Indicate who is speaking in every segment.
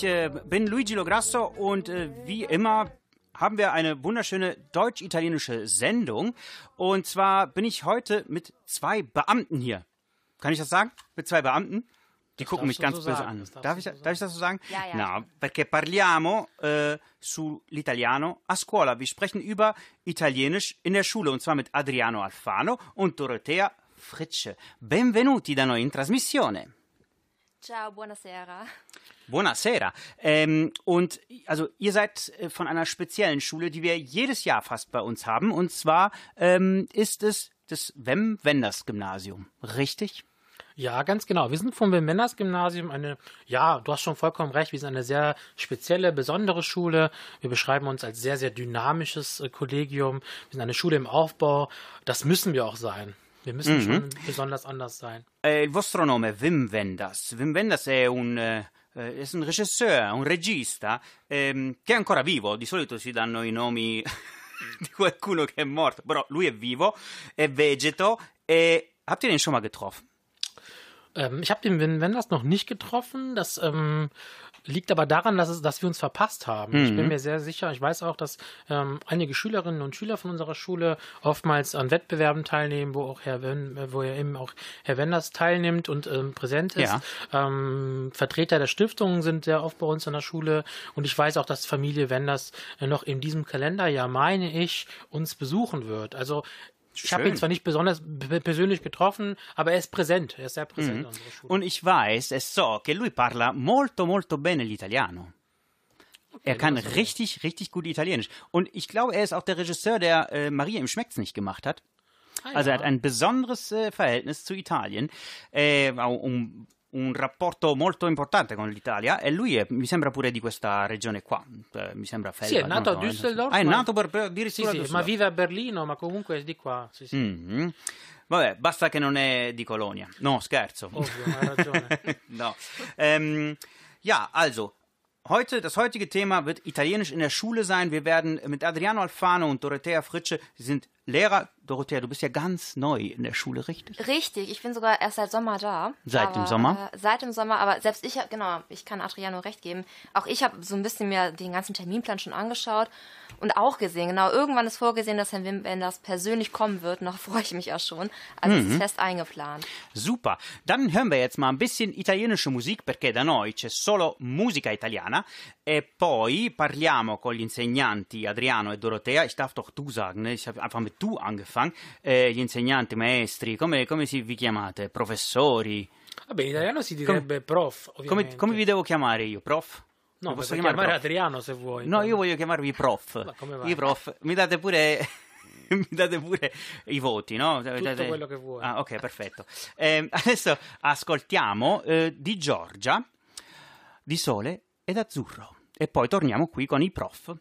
Speaker 1: Ich äh, bin Luigi Lograsso und äh, wie immer haben wir eine wunderschöne deutsch-italienische Sendung. Und zwar bin ich heute mit zwei Beamten hier. Kann ich das sagen? Mit zwei Beamten? Die gucken mich ganz so böse an. Darf ich, so darf ich, das so sagen?
Speaker 2: Ja, ja.
Speaker 1: No, perché parliamo äh, sull'italiano a scuola. Wir sprechen über Italienisch in der Schule und zwar mit Adriano Alfano und Dorothea Fritsche. Benvenuti da noi in trasmissione.
Speaker 2: Ciao, buonasera.
Speaker 1: Buonasera. Ähm, und also ihr seid äh, von einer speziellen Schule, die wir jedes Jahr fast bei uns haben. Und zwar ähm, ist es das Wem Wenders Gymnasium. Richtig?
Speaker 3: Ja, ganz genau. Wir sind vom Wim Wenders Gymnasium eine, ja, du hast schon vollkommen recht, wir sind eine sehr spezielle, besondere Schule. Wir beschreiben uns als sehr, sehr dynamisches äh, Kollegium. Wir sind eine Schule im Aufbau. Das müssen wir auch sein. Wir müssen
Speaker 1: Mhm.
Speaker 3: schon besonders anders sein.
Speaker 1: Eh, il vostro nome è Wim Wenders. Wim Wenders è un, eh, eh, è un regisseur, un regista ehm, che è ancora vivo. Di solito si danno i nomi di qualcuno che è morto, però lui è vivo, è vegeto e habt ihr den schon mal getroffen?
Speaker 3: Ähm, ich habe den Wim Wenders noch nicht getroffen. Das ähm, liegt aber daran, dass, es, dass wir uns verpasst haben. Ich bin mir sehr sicher, ich weiß auch, dass ähm, einige Schülerinnen und Schüler von unserer Schule oftmals an Wettbewerben teilnehmen, wo auch Herr Wen, äh, wo ja eben auch Herr Wenders teilnimmt und ähm, präsent ist.
Speaker 1: Ja.
Speaker 3: Ähm, Vertreter der Stiftungen sind sehr oft bei uns an der Schule und ich weiß auch, dass Familie Wenders noch in diesem Kalenderjahr, meine ich, uns besuchen wird. Also ich habe ihn zwar nicht besonders persönlich getroffen, aber er ist präsent. Er ist sehr präsent Schule.
Speaker 1: Und ich weiß e so che lui parla molto molto bene l'italiano. Er kann richtig, richtig gut Italienisch. Und ich glaube, er ist auch der Regisseur, der äh, Maria im Schmeckt's nicht gemacht hat. Also er hat ein besonderes äh, Verhältnis zu Italien, eh, ha un, rapporto molto importante con l'Italia e lui è, mi sembra pure di questa regione qua, eh, mi sembra Felpa.
Speaker 3: Sì, è nato a
Speaker 1: so,
Speaker 3: Düsseldorf,
Speaker 1: Ah, è
Speaker 3: ma-
Speaker 1: nato per, per
Speaker 3: Sì,
Speaker 1: addirittura a
Speaker 3: sì, ma vive a Berlino, ma comunque è di qua. Sì, sì.
Speaker 1: Mhm. Vabbè, basta che non è di Colonia. No, scherzo.
Speaker 3: Ovvio, hai ragione.
Speaker 1: no. Ähm, ja, also, heute, das heutige Thema wird Italienisch in der Schule sein. Wir werden mit Adriano Alfano und Dorothea Fritsche, sind Lehrer. Dorothea, du bist ja ganz neu in der Schule, richtig?
Speaker 2: Richtig, ich bin sogar erst seit Sommer da.
Speaker 1: Seit
Speaker 2: aber,
Speaker 1: dem Sommer?
Speaker 2: Äh, seit dem Sommer, aber selbst ich, genau, ich kann Adriano recht geben. Auch ich habe so ein bisschen mir den ganzen Terminplan schon angeschaut und auch gesehen, genau, irgendwann ist vorgesehen, dass Herr Wim Wenders persönlich kommen wird. Noch freue ich mich auch schon. Also
Speaker 1: Mhm.
Speaker 2: es ist fest eingeplant.
Speaker 1: Super, dann hören wir jetzt mal ein bisschen italienische Musik perché da noi c'è solo musica italiana e poi parliamo con gli insegnanti Adriano e Dorotea. Ich darf doch du sagen, ne? ich habe einfach mit du angefangen. Eh, gli insegnanti, maestri, come, come si vi chiamate? Professori?
Speaker 3: Vabbè, in italiano si direbbe prof,
Speaker 1: Come, come vi devo chiamare io? Prof?
Speaker 3: No, posso chiamare,
Speaker 1: prof?
Speaker 3: Adriano se vuoi.
Speaker 1: No, io voglio chiamarvi prof.
Speaker 3: Come?
Speaker 1: I prof, mi date pure. Mi date pure i voti, no? Date-
Speaker 3: quello che vuoi.
Speaker 1: Ah, ok, perfetto. Ehm, adesso ascoltiamo eh, di Giorgia, di Sole ed Azzurro. E poi torniamo qui con i prof.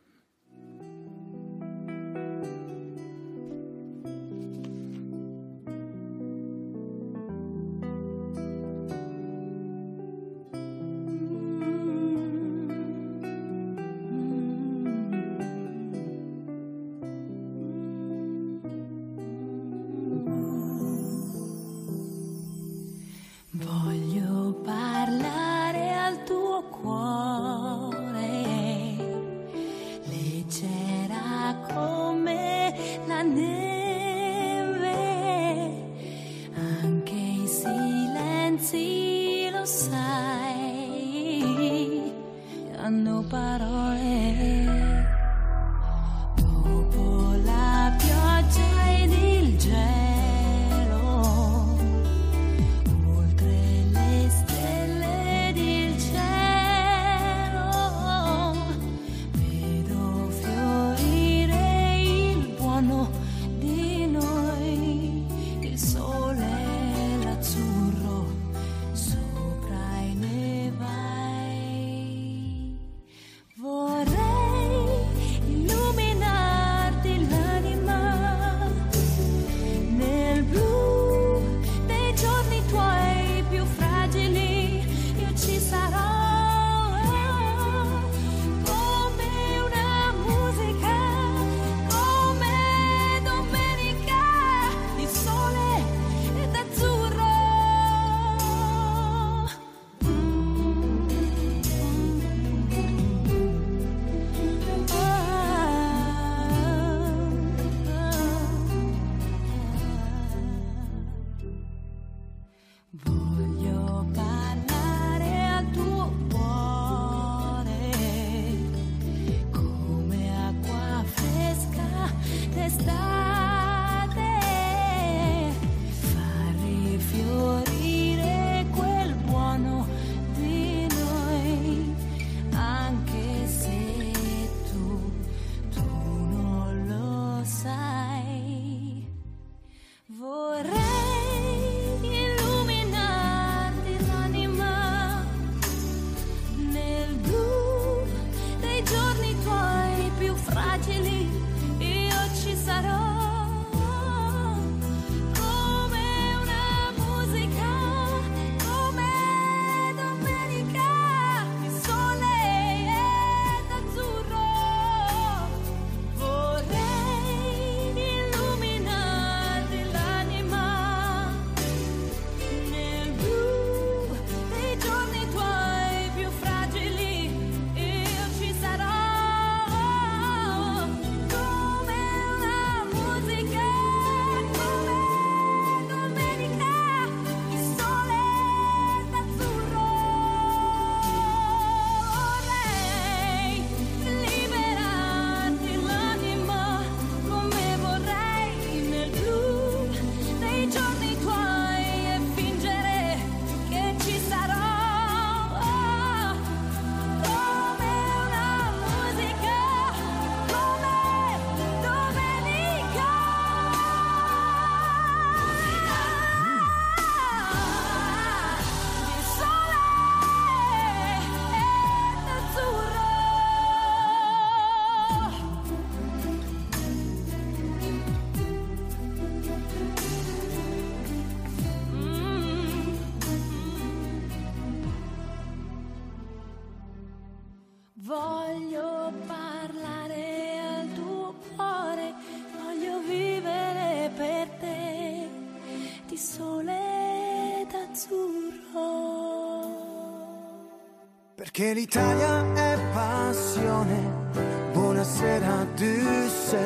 Speaker 4: Perché l'Italia è passione. Buonasera Düsseldorf.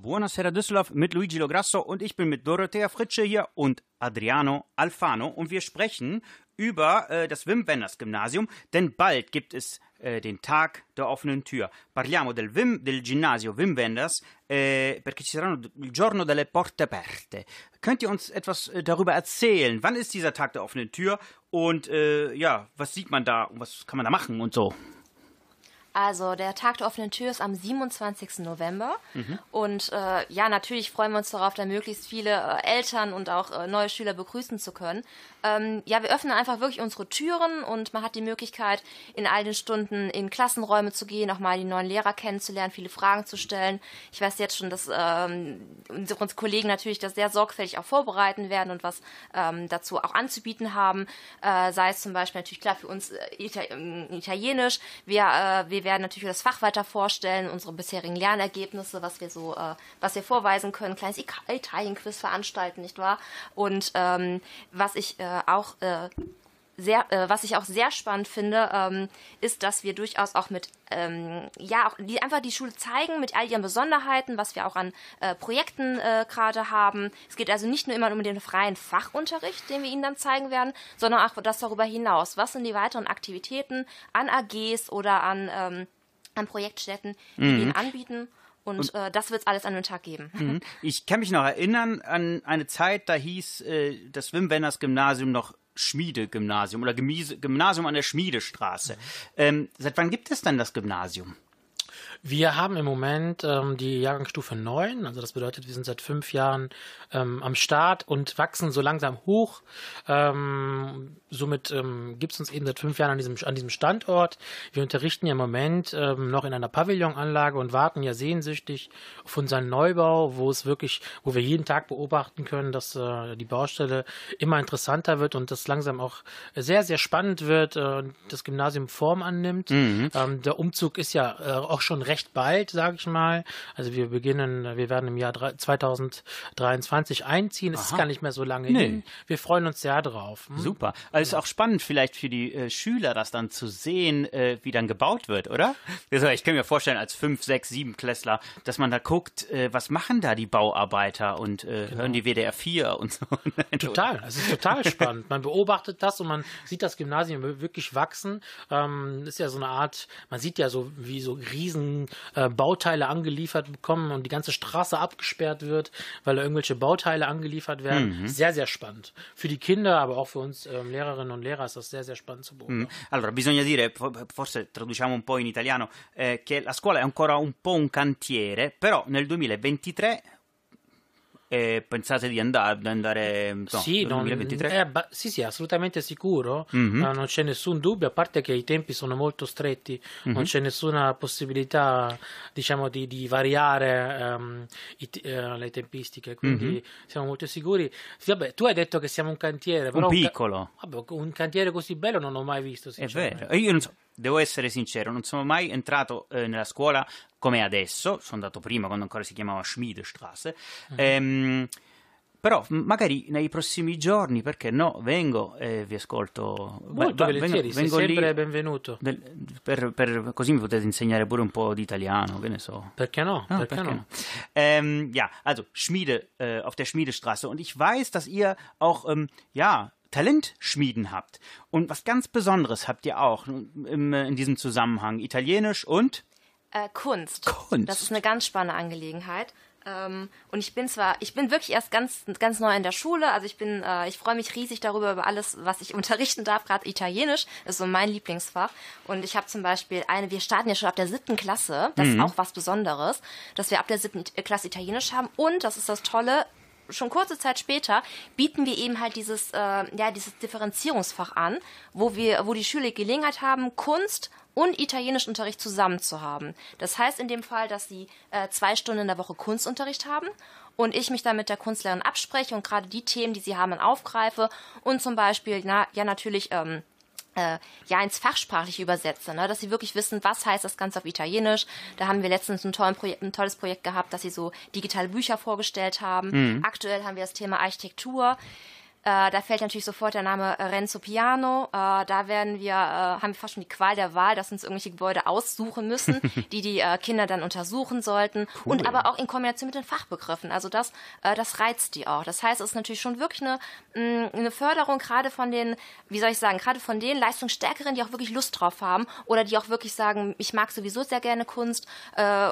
Speaker 1: Buonasera Düsseldorf mit Luigi Lograsso und ich bin mit Dorothea Fritsche hier und Adriano Alfano und wir sprechen über äh, das Wim Wenders Gymnasium, denn bald gibt es äh, den Tag der offenen Tür. Parliamo del, Wim, del ginnasio Wim Wenders äh, perché ci saranno il giorno delle porte aperte. Könnt ihr uns etwas äh, darüber erzählen? Wann ist dieser Tag der offenen Tür und ja, was sieht man da und was kann man da machen und so?
Speaker 2: Also der Tag der offenen Tür ist am 27. November. Und äh, ja, natürlich freuen wir uns darauf, da möglichst viele äh, Eltern und auch äh, neue Schüler begrüßen zu können. Ähm, ja, wir öffnen einfach wirklich unsere Türen und man hat die Möglichkeit, in all den Stunden in Klassenräume zu gehen, auch mal die neuen Lehrer kennenzulernen, viele Fragen zu stellen. Ich weiß jetzt schon, dass ähm, unsere Kollegen natürlich das sehr sorgfältig auch vorbereiten werden und was ähm, dazu auch anzubieten haben. Äh, sei es zum Beispiel natürlich klar für uns äh, Ita ähm, Italienisch. Wir, äh, wir werden natürlich das Fach weiter vorstellen, unsere bisherigen Lernergebnisse, was wir so, äh, was wir vorweisen können, kleines Italien-Quiz veranstalten, nicht wahr? Und ähm, was ich äh, auch äh, sehr, äh, was ich auch sehr spannend finde, ähm, ist, dass wir durchaus auch mit, ähm, ja, auch die, einfach die Schule zeigen mit all ihren Besonderheiten, was wir auch an äh, Projekten äh, gerade haben. Es geht also nicht nur immer um den freien Fachunterricht, den wir Ihnen dann zeigen werden, sondern auch das darüber hinaus. Was sind die weiteren Aktivitäten an AGs oder an, ähm, an Projektstätten, die wir Ihnen anbieten? Und, äh, das wird es alles an den Tag geben.
Speaker 1: Mhm. Ich kann mich noch erinnern an eine Zeit, da hieß äh, das Wim Wenders Gymnasium noch Schmiedegymnasium oder Gymnasium an der Schmiedestraße. Ähm, seit wann gibt es denn das Gymnasium?
Speaker 3: Wir haben im Moment ähm, die Jahrgangsstufe 9, also das bedeutet, wir sind seit fünf Jahren ähm, am Start und wachsen so langsam hoch. Ähm, somit ähm, gibt es uns eben seit fünf Jahren an diesem, an diesem Standort. Wir unterrichten ja im Moment ähm, noch in einer Pavillonanlage und warten ja sehnsüchtig auf unseren Neubau, wo es wirklich, wo wir jeden Tag beobachten können, dass äh, die Baustelle immer interessanter wird und das langsam auch sehr, sehr spannend wird, äh, das Gymnasium Form annimmt. Ähm, der Umzug ist ja äh, auch schon recht bald, sage ich mal. Also wir beginnen, wir werden im Jahr drei- 2023 einziehen. Es ist gar nicht mehr so lange
Speaker 1: Nee.
Speaker 3: hin. Wir freuen uns sehr drauf. Hm?
Speaker 1: Super. Also ist auch spannend vielleicht für die äh, Schüler, das dann zu sehen, äh, wie dann gebaut wird, oder? Ich kann mir vorstellen, als fünf, sechs, sieben Klässler, dass man da guckt, äh, was machen da die Bauarbeiter und äh, hören die WDR 4 und so.
Speaker 3: Total, es ist total spannend. Man beobachtet das und man sieht das Gymnasium wirklich wachsen. Ähm, ist ja so eine Art, man sieht ja so, wie so riesen äh, Bauteile angeliefert bekommen und die ganze Straße abgesperrt wird, weil da irgendwelche Bauteile angeliefert werden. Sehr, sehr spannend. Für die Kinder, aber auch für uns ähm, Lehrerinnen und Lehrer ist das sehr, sehr spannend zu beobachten.
Speaker 1: Mm. Allora, bisogna dire, fo- forse traduciamo un po' in italiano, eh, che la scuola è ancora un po' un cantiere, però nel 2023 eh, pensate di andare, di andare no,
Speaker 3: Sì,
Speaker 1: nel
Speaker 3: non-
Speaker 1: 2023?
Speaker 3: è abba- sì, sì, assolutamente sicuro, Eh, non c'è nessun dubbio, a parte che i tempi sono molto stretti, non c'è nessuna possibilità, diciamo, di, di variare ehm, i eh, le tempistiche, quindi siamo molto sicuri. Sì, vabbè, tu hai detto che siamo un cantiere, però ca-
Speaker 1: piccolo.
Speaker 3: vabbè, un cantiere così bello non ho mai visto,
Speaker 1: È vero, io non so, devo essere sincero, non sono mai entrato eh, nella scuola come adesso, sono andato prima quando ancora si chiamava Schmiedestraße, ehm, però magari nei prossimi giorni, perché no, vengo e vi ascolto.
Speaker 3: Molto
Speaker 1: va-
Speaker 3: volentieri, sei
Speaker 1: vengo lì
Speaker 3: sempre benvenuto.
Speaker 1: del- per, per- così mi potete insegnare pure un po' di italiano, che ne so.
Speaker 3: Perché no?
Speaker 1: Ah,
Speaker 3: perché
Speaker 1: perché
Speaker 3: no?
Speaker 1: no? Ähm, ja, also Schmiede äh, auf der Schmiedestraße. Und ich weiß, dass ihr auch, ähm, ja, Talentschmieden habt. Und was ganz Besonderes habt ihr auch im, in diesem Zusammenhang. Italienisch und
Speaker 2: Äh, Kunst.
Speaker 1: Kunst.
Speaker 2: Das ist eine ganz spannende Angelegenheit. Ähm, und ich bin zwar, ich bin wirklich erst ganz, ganz neu in der Schule. Also ich bin, äh, ich freue mich riesig darüber über alles, was ich unterrichten darf. Gerade Italienisch ist so mein Lieblingsfach. Und ich habe zum Beispiel eine, wir starten ja schon ab der siebten Klasse. Das ist auch was Besonderes, dass wir ab der siebten Klasse Italienisch haben. Und das ist das Tolle. Schon kurze Zeit später bieten wir eben halt dieses, äh, ja, dieses Differenzierungsfach an, wo wir, wo die Schüler Gelegenheit haben, Kunst und Italienischunterricht zusammen zu haben. Das heißt in dem Fall, dass sie äh, zwei Stunden in der Woche Kunstunterricht haben und ich mich dann mit der Kunstlehrerin abspreche und gerade die Themen, die sie haben, aufgreife und zum Beispiel, na, ja natürlich, ähm, äh, ja ins Fachsprachliche übersetze, ne? dass sie wirklich wissen, was heißt das Ganze auf Italienisch. Da haben wir letztens ein, Projekt, ein tolles Projekt gehabt, dass sie so digitale Bücher vorgestellt haben. Aktuell haben wir das Thema Architektur. Äh, da fällt natürlich sofort der Name äh, Renzo Piano. Äh, da werden wir, äh, haben wir fast schon die Qual der Wahl, dass uns irgendwelche Gebäude aussuchen müssen, die die äh, Kinder dann untersuchen sollten. Und aber auch in Kombination mit den Fachbegriffen. Also das, äh, das reizt die auch. Das heißt, es ist natürlich schon wirklich eine, mh, eine Förderung gerade von den, wie soll ich sagen, gerade von den Leistungsstärkeren, die auch wirklich Lust drauf haben oder die auch wirklich sagen, ich mag sowieso sehr gerne Kunst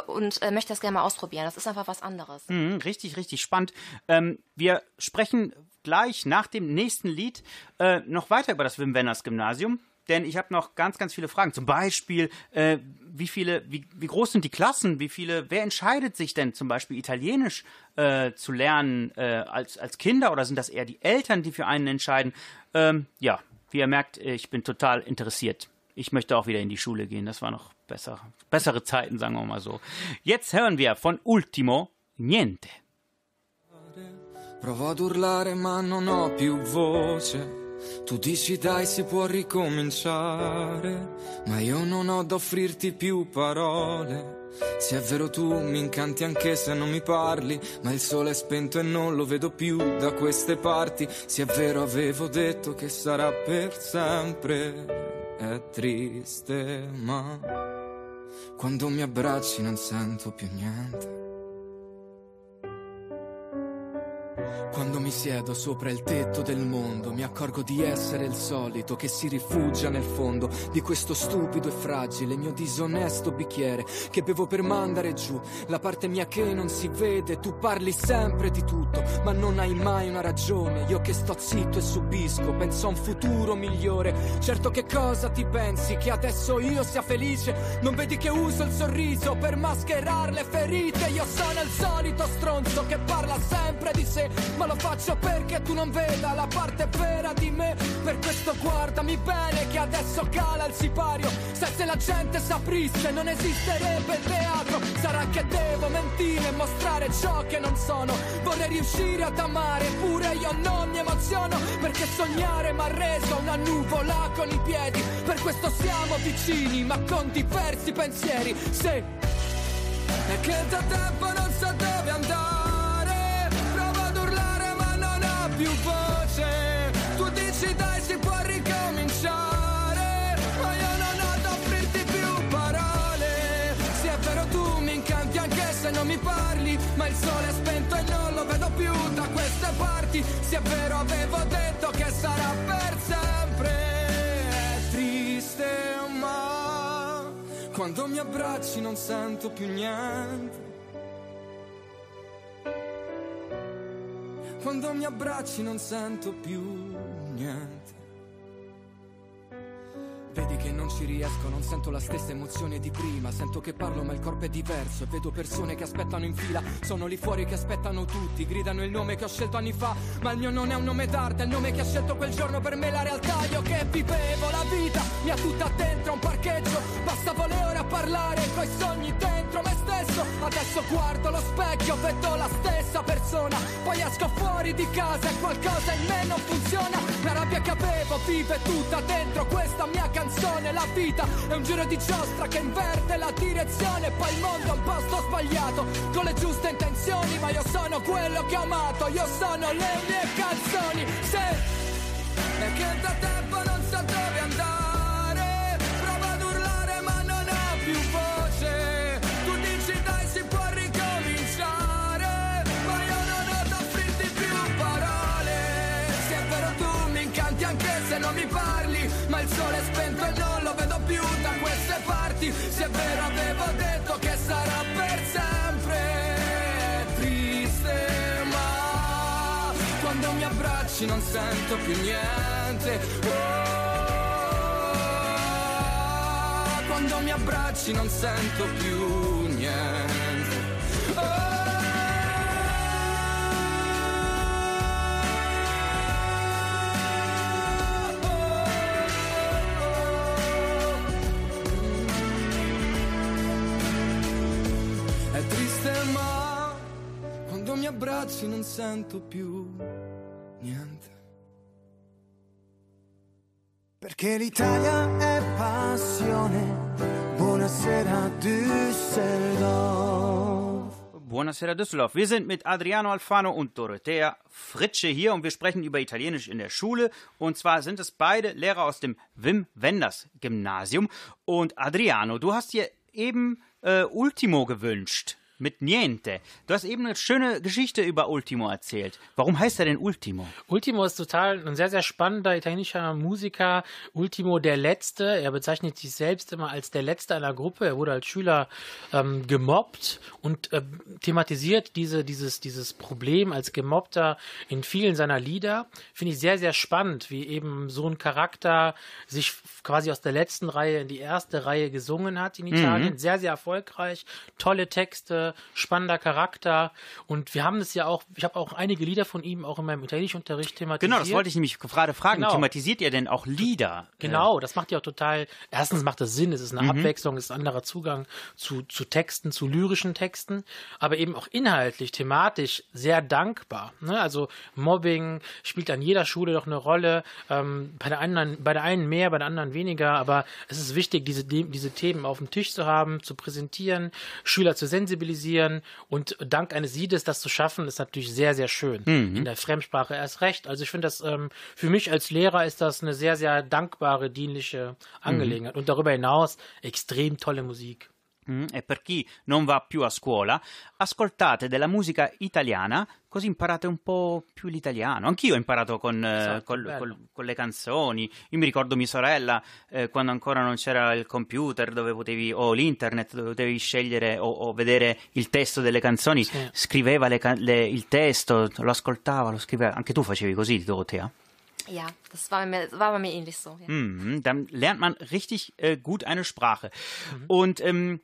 Speaker 2: und möchte das gerne mal ausprobieren. Das ist einfach was anderes.
Speaker 1: Mhm, richtig, richtig spannend. Ähm, wir sprechen gleich nach dem nächsten Lied äh, noch weiter über das Wim Wenders Gymnasium. Denn ich habe noch ganz, ganz viele Fragen. Zum Beispiel, äh, wie viele, wie, wie groß sind die Klassen? Wie viele, wer entscheidet sich denn zum Beispiel Italienisch äh, zu lernen äh, als, als Kinder oder sind das eher die Eltern, die für einen entscheiden? Ähm, ja, wie ihr merkt, ich bin total interessiert. Ich möchte auch wieder in die Schule gehen. Das war noch besser, bessere Zeiten, sagen wir mal so. Jetzt hören wir von Ultimo Niente.
Speaker 5: Provo ad urlare ma non ho più voce. Tu dici dai si può ricominciare, ma io non ho da offrirti più parole. Se è vero tu mi incanti anche se non mi parli, ma il sole è spento e non lo vedo più da queste parti. Se è vero avevo detto che sarà per sempre, è triste ma quando mi abbracci non sento più niente. Quando mi siedo sopra il tetto del mondo, mi accorgo di essere il solito che si rifugia nel fondo di questo stupido e fragile mio disonesto bicchiere che bevo per mandare giù la parte mia che non si vede. Tu parli sempre di tutto, ma non hai mai una ragione. Io che sto zitto e subisco, penso a un futuro migliore. Certo che cosa ti pensi? Che adesso io sia felice? Non vedi che uso il sorriso per mascherare le ferite? Io sono il solito stronzo che parla sempre di sé, ma lo faccio perché tu non veda la parte vera di me. Per questo guardami bene che adesso cala il sipario. Se, se la gente saprisse non esisterebbe il teatro. Sarà che devo mentire e mostrare ciò che non sono. Vorrei riuscire ad amare, eppure io non mi emoziono. Perché sognare mi ha reso una nuvola con i piedi. Per questo siamo vicini, ma con diversi pensieri. Se è che da tempo non so dove andare più voce. Tu dici dai si può ricominciare. Ma io non ho da offrirti più parole. Sì è vero tu mi incanti anche se non mi parli. Ma il sole è spento e non lo vedo più da queste parti. Sì è vero avevo detto che sarà per sempre. È triste ma quando mi abbracci non sento più niente. Quando mi abbracci non sento più niente. Vedi che non ci riesco, non sento la stessa emozione di prima. Sento che parlo ma il corpo è diverso e vedo persone che aspettano in fila. Sono lì fuori che aspettano tutti, gridano il nome che ho scelto anni fa. Ma il mio non è un nome d'arte, è il nome che ha scelto quel giorno per me la realtà. Io che vivevo la vita, mi ha tutta dentro un parcheggio. Passavo le ore a parlare coi sogni dentro me stesso. Adesso guardo lo specchio, vedo la stessa persona. Poi esco fuori di casa e qualcosa in me non funziona. La rabbia che avevo vive tutta dentro questa mia canzone. La vita è un giro di giostra che inverte la direzione. Poi il mondo è un posto sbagliato, con le giuste intenzioni. Ma io sono quello che ho amato, io sono le mie canzoni. Se è che da tempo non so dove andare, più da queste parti. Se è vero avevo detto che sarà per sempre. Triste ma quando mi abbracci non sento più niente. Oh, quando mi abbracci non sento più niente. È abbracci non sento più niente.
Speaker 4: Perché l'Italia è passione. Buonasera Düsseldorf.
Speaker 1: Buonasera Düsseldorf. Wir sind mit Adriano Alfano und Dorothea Fritsche hier und wir sprechen über Italienisch in der Schule. Und zwar sind es beide Lehrer aus dem Wim Wenders Gymnasium. Und Adriano, du hast dir eben äh, Ultimo gewünscht. Mit Niente. Du hast eben eine schöne Geschichte über Ultimo erzählt. Warum heißt er denn Ultimo?
Speaker 3: Ultimo ist total ein sehr, sehr spannender italienischer Musiker. Ultimo der Letzte. Er bezeichnet sich selbst immer als der Letzte einer Gruppe. Er wurde als Schüler ähm, gemobbt und äh, thematisiert diese, dieses, dieses Problem als Gemobbter in vielen seiner Lieder. Finde ich sehr, sehr spannend, wie eben so ein Charakter sich quasi aus der letzten Reihe in die erste Reihe gesungen hat in Italien. Sehr, sehr erfolgreich. Tolle Texte, spannender Charakter. Und wir haben es ja auch, ich habe auch einige Lieder von ihm auch in meinem Italienischunterricht thematisiert.
Speaker 1: Genau, das wollte ich nämlich gerade fragen.
Speaker 3: Genau.
Speaker 1: Thematisiert ihr denn auch Lieder?
Speaker 3: Genau, das macht ja auch total. Erstens macht das Sinn, es ist eine Abwechslung, es ist ein anderer Zugang zu, zu Texten, zu lyrischen Texten, aber eben auch inhaltlich, thematisch sehr dankbar. Ne? Also Mobbing spielt an jeder Schule doch eine Rolle. Ähm, bei der anderen, bei der einen mehr, bei der anderen weniger, aber es ist wichtig, diese, diese Themen auf dem Tisch zu haben, zu präsentieren, Schüler zu sensibilisieren und dank eines Siedes das zu schaffen, ist natürlich sehr, sehr schön. In der Fremdsprache erst recht. Also ich finde das, ähm, für mich als Lehrer ist das eine sehr, sehr dankbare, dienliche Angelegenheit. Und darüber hinaus extrem tolle Musik.
Speaker 1: Mm, E per chi non va più a scuola, ascoltate della musica italiana, così imparate un po' più l'italiano. Anch'io ho imparato con, eh,
Speaker 3: Esatto,
Speaker 1: col- col- con le canzoni. Io mi ricordo mia sorella, eh, quando ancora non c'era il computer dove potevi, o l'internet dove potevi scegliere o, o vedere il testo delle canzoni,
Speaker 3: Sì.
Speaker 1: scriveva le le- il testo, lo ascoltava, lo scriveva. Anche tu facevi così, Dorothea?
Speaker 2: Ja, das war bei mir, war bei mir ähnlich so. Ja.
Speaker 1: Mhm, dann lernt man richtig äh, gut eine Sprache. Und ähm,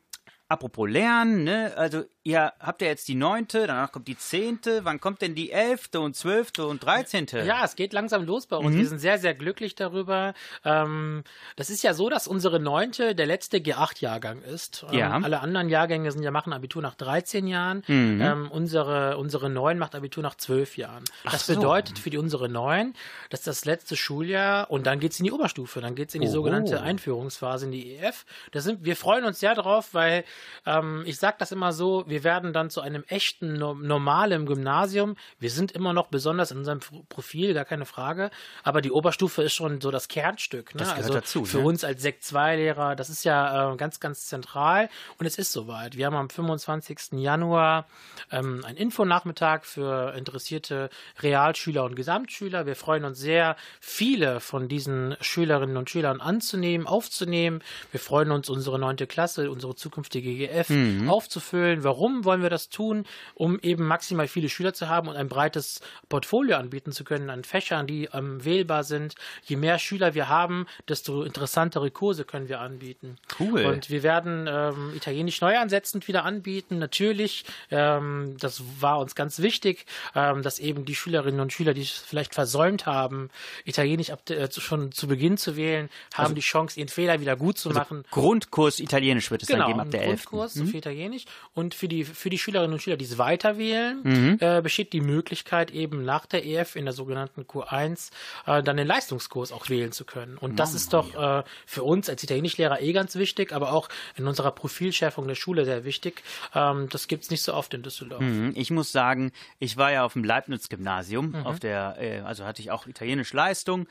Speaker 1: apropos Lernen, ne? also ihr habt ja jetzt die neunte, danach kommt die zehnte, wann kommt denn die elfte und zwölfte und dreizehnte?
Speaker 3: Ja, es geht langsam los bei uns. Wir sind sehr, sehr glücklich darüber. Ähm, das ist ja so, dass unsere neunte der letzte G8-Jahrgang ist. Ähm,
Speaker 1: Ja.
Speaker 3: Alle anderen Jahrgänge sind ja machen Abitur nach 13 Jahren. Ähm, unsere, unsere neun macht Abitur nach 12 Jahren. Das
Speaker 1: so.
Speaker 3: bedeutet für die unsere neun, dass das letzte Schuljahr und dann geht's in die Oberstufe, dann geht's in die
Speaker 1: Oho.
Speaker 3: sogenannte Einführungsphase in die EF. Das sind, wir freuen uns sehr drauf, weil ähm, ich sage das immer so, wir werden dann zu einem echten, no normalen Gymnasium. Wir sind immer noch besonders in unserem Profil, gar keine Frage. Aber die Oberstufe ist schon so das Kernstück. Ne?
Speaker 1: Das gehört
Speaker 3: also
Speaker 1: dazu,
Speaker 3: für
Speaker 1: ne?
Speaker 3: uns als Sekt 2-Lehrer, das ist ja äh, ganz, ganz zentral. Und es ist soweit. Wir haben am 25. Januar ähm, einen Infonachmittag für interessierte Realschüler und Gesamtschüler. Wir freuen uns sehr, viele von diesen Schülerinnen und Schülern anzunehmen, aufzunehmen. Wir freuen uns, unsere neunte Klasse, unsere zukünftige GGF mhm. aufzufüllen. Warum wollen wir das tun? Um eben maximal viele Schüler zu haben und ein breites Portfolio anbieten zu können an Fächern, die ähm, wählbar sind. Je mehr Schüler wir haben, desto interessantere Kurse können wir anbieten.
Speaker 1: Cool.
Speaker 3: Und wir werden ähm, Italienisch neu ansetzend wieder anbieten. Natürlich, ähm, das war uns ganz wichtig, ähm, dass eben die Schülerinnen und Schüler, die es vielleicht versäumt haben, Italienisch ab, äh, schon zu Beginn zu wählen, haben also, die Chance, ihren Fehler wieder gut zu also machen.
Speaker 1: Grundkurs Italienisch wird es
Speaker 3: genau, dann
Speaker 1: geben ab der 11.
Speaker 3: Kurs, mhm. so viel Italienisch. Und für die, für die Schülerinnen und Schüler, die es weiter wählen, mhm. äh, besteht die Möglichkeit, eben nach der EF in der sogenannten Q1 äh, dann den Leistungskurs auch wählen zu können. Und das ah, ist doch äh, für uns als Italienischlehrer eh ganz wichtig, aber auch in unserer Profilschärfung der Schule sehr wichtig. Ähm, das gibt es nicht so oft in Düsseldorf.
Speaker 1: Mhm. Ich muss sagen, ich war ja auf dem Leibniz-Gymnasium, mhm. auf der, äh, also hatte ich auch Italienisch Leistung.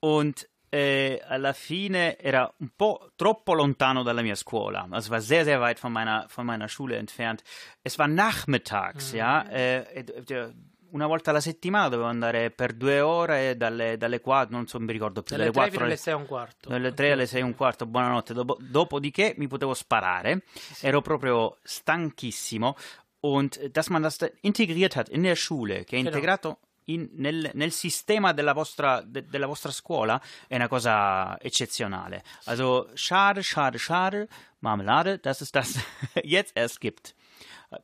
Speaker 1: Und äh, alla fine era un po' troppo lontano dalla mia scuola. Also war sehr, sehr weit von meiner, von meiner Schule entfernt. Es war nachmittags, ja. Äh, una volta alla settimana dovevo andare per due ore dalle, dalle 4, non so, mi ricordo più,
Speaker 3: Dalle
Speaker 1: dalle
Speaker 3: 3
Speaker 1: 4
Speaker 3: fino alle 6 e un quarto.
Speaker 1: dalle 3 alle 6 e un quarto, buonanotte. Dopo- dopodiché mi potevo sparare, ero proprio stanchissimo. Und dass man das da integriert hat in der Schule, che è
Speaker 3: Genau.
Speaker 1: integrato in- nel, nel sistema della vostra, de- della vostra scuola, è una cosa eccezionale. Also, schade, schade, schade, Marmelade, dass es das jetzt erst gibt.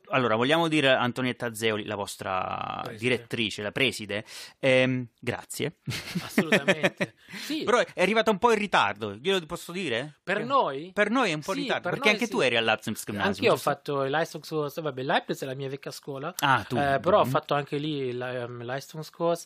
Speaker 1: Allora, vogliamo dire a Antonietta Zeoli, la vostra
Speaker 3: Preside.
Speaker 1: direttrice, la preside, ehm, grazie.
Speaker 3: Assolutamente. Sì.
Speaker 1: Però è arrivata un po' in ritardo, glielo posso dire?
Speaker 3: Per noi?
Speaker 1: Per noi è un po' in
Speaker 3: Sì,
Speaker 1: ritardo,
Speaker 3: per
Speaker 1: perché anche
Speaker 3: sì.
Speaker 1: tu eri al Leipzig Gymnasium.
Speaker 3: Anch'io ho fatto Leistungskurs, vabbè, Leibniz è la mia vecchia scuola,
Speaker 1: Ah, tu.
Speaker 3: eh, però ho
Speaker 1: Mhm.
Speaker 3: fatto anche lì il um, Leistungskurs.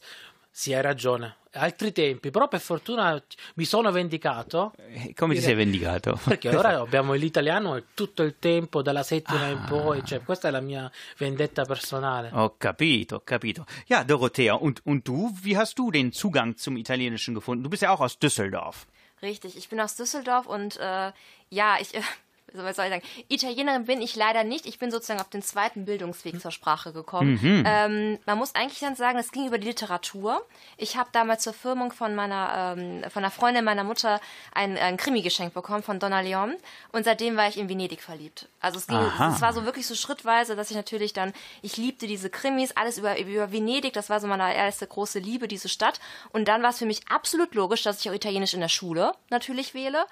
Speaker 3: Sì, hai ragione. Altri tempi, però per fortuna mi sono vendicato.
Speaker 1: Eh, Come ti sei vendicato?
Speaker 3: Perché ora abbiamo l'italiano tutto il tempo, dalla settimana in
Speaker 1: Ah.
Speaker 3: poi, cioè questa è la mia vendetta personale.
Speaker 1: Ho capito, ho capito. Ja, Dorothea, und, und du, wie hast du den Zugang zum Italienischen gefunden? Du bist ja auch aus Düsseldorf.
Speaker 2: Richtig, ich bin aus Düsseldorf und äh, ja, ich, äh, was soll ich sagen, Italienerin bin ich leider nicht. Ich bin sozusagen auf den zweiten Bildungsweg zur Sprache gekommen. Ähm, man muss eigentlich dann sagen, es ging über die Literatur. Ich habe damals zur Firmung von meiner, ähm, von einer Freundin meiner Mutter ein, ein Krimi geschenkt bekommen von Donna Leon und seitdem war ich in Venedig verliebt. Also es ging,
Speaker 1: Aha.
Speaker 2: es war so wirklich so schrittweise, dass ich natürlich dann, ich liebte diese Krimis, alles über, über Venedig, das war so meine erste große Liebe, diese Stadt. Und dann war es für mich absolut logisch, dass ich auch Italienisch in der Schule natürlich wähle.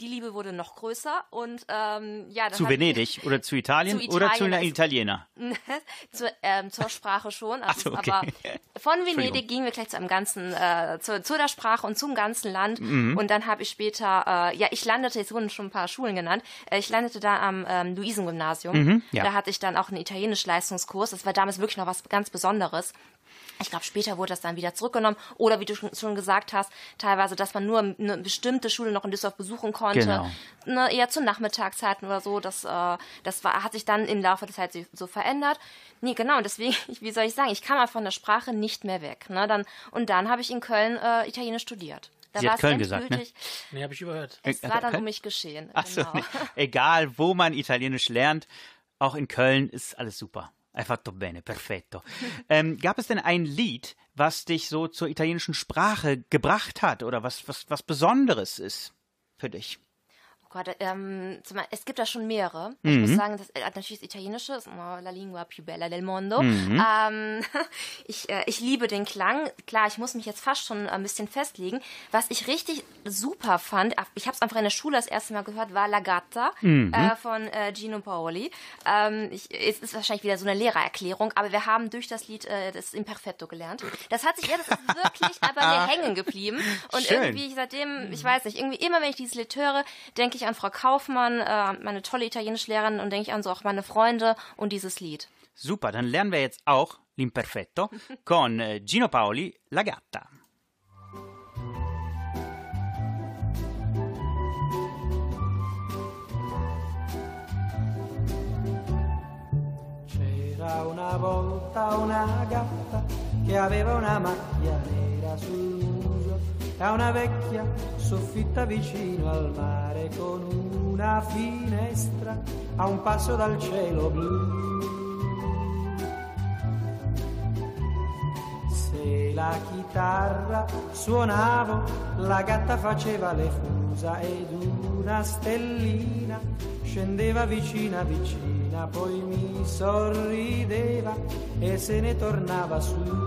Speaker 2: Die Liebe wurde noch größer und ähm, ja, dann
Speaker 1: Zu Venedig oder zu Italien,
Speaker 2: Zu
Speaker 1: oder zu
Speaker 2: Italien,
Speaker 1: einer
Speaker 2: also-
Speaker 1: Italiener?
Speaker 2: zur, ähm, zur Sprache schon.
Speaker 1: Ach so,
Speaker 2: Also,
Speaker 1: okay.
Speaker 2: Aber von. Venedig gingen wir gleich zu einem ganzen, äh, zu, zu der Sprache und zum ganzen Land.
Speaker 1: Mhm.
Speaker 2: Und dann habe ich später, äh, ja, ich landete, jetzt wurden schon ein paar Schulen genannt, äh, ich landete da am ähm, Luisengymnasium.
Speaker 1: Mhm, ja.
Speaker 2: Da hatte ich dann auch einen Italienisch-Leistungskurs. Das war damals wirklich noch was ganz Besonderes. Ich glaube, später wurde das dann wieder zurückgenommen. Oder wie du schon, schon gesagt hast, teilweise, dass man nur eine bestimmte Schule noch in Düsseldorf besuchen konnte.
Speaker 1: Genau.
Speaker 2: Ne, eher zu Nachmittagszeiten oder so. Das, äh, das war, hat sich dann im Laufe der Zeit so- so verändert. Nee, genau. Und deswegen, wie soll ich sagen, ich kam mal von der Sprache nicht mehr weg. Ne? Dann, und dann habe ich in Köln äh, Italienisch studiert. Da
Speaker 1: Sie hat
Speaker 2: war es
Speaker 1: Köln gesagt, ne?
Speaker 3: Nee, habe ich überhört.
Speaker 2: Es
Speaker 1: Äh,
Speaker 2: war dann
Speaker 1: Köln?
Speaker 2: um mich geschehen.
Speaker 1: Ach so,
Speaker 2: genau.
Speaker 1: nee. egal wo man Italienisch lernt, auch in Köln ist alles super. Hai fatto bene, perfetto. ähm, gab es denn ein Lied, was dich so zur italienischen Sprache gebracht hat oder was, was, was Besonderes ist für dich?
Speaker 2: Gott, ähm, es gibt da schon mehrere. Ich muss sagen, das, äh, natürlich das Italienische ist oh, la lingua più bella del mondo. Ähm, ich, äh, ich liebe den Klang. Klar, ich muss mich jetzt fast schon ein bisschen festlegen. Was ich richtig super fand, ich habe es einfach in der Schule das erste Mal gehört, war La Gatta äh, von äh, Gino Paoli. Ähm, ich, es ist wahrscheinlich wieder so eine Lehrererklärung, aber wir haben durch das Lied äh, das Imperfetto gelernt. Das hat sich, ja, das ist wirklich aber mir hängen geblieben. Und
Speaker 1: Schön.
Speaker 2: irgendwie seitdem, ich weiß nicht, irgendwie immer, wenn ich dieses Lied höre, denke ich an Frau Kaufmann, äh, meine tolle Italienischlehrerin und denke ich an so auch meine Freunde und dieses Lied.
Speaker 1: Super, dann lernen wir jetzt auch l'imperfetto con äh, Gino Paoli, La Gatta.
Speaker 6: C'era una volta una gatta che aveva una macchia nera sul e una vecchia soffitta vicino al mare con una finestra a un passo dal cielo blu. Se la chitarra suonavo, la gatta faceva le fusa ed una stellina scendeva vicina vicina, poi mi sorrideva e se ne tornava su.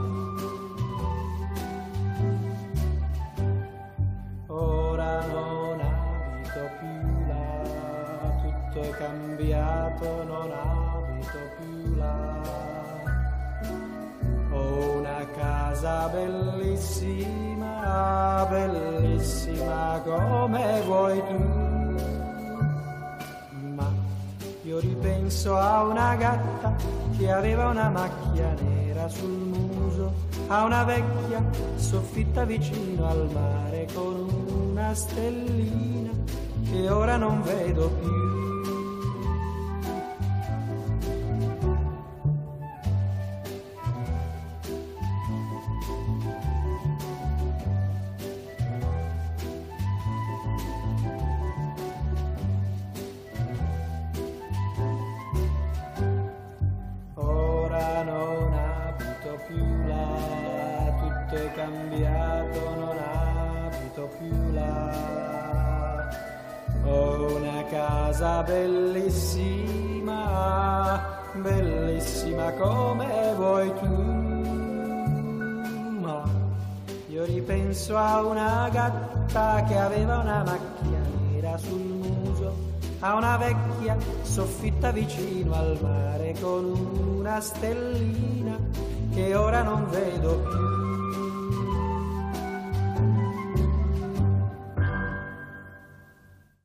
Speaker 6: Cambiato, non abito più là. Ho una casa bellissima, bellissima come vuoi tu. Ma io ripenso a una gatta che aveva una macchia nera sul muso, a una vecchia soffitta vicino al mare con una stellina che ora non vedo più. Vecchia soffitta vicino al mare con una stellina che ora non vedo più.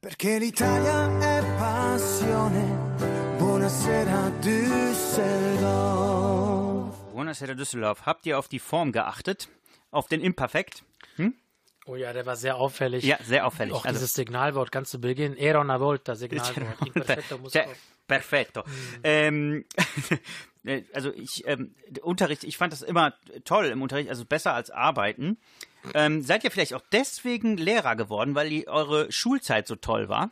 Speaker 4: Perché l'Italia è passione. Buonasera Düsseldorf.
Speaker 1: Buonasera Düsseldorf. Habt ihr auf die Form geachtet? auf den Imperfekt.
Speaker 3: Oh ja, der war sehr auffällig.
Speaker 1: Ja, sehr auffällig.
Speaker 3: Auch
Speaker 1: Also-
Speaker 3: dieses Signalwort ganz zu Beginn. Era una volta, Signalwort. Imperfetto muss
Speaker 1: Cioè, perfetto. Ähm, äh, also ich, ähm, Unterricht, ich fand das immer toll im Unterricht, also besser als Arbeiten. Ähm, seid ihr vielleicht auch deswegen Lehrer geworden, weil die, eure Schulzeit so toll war?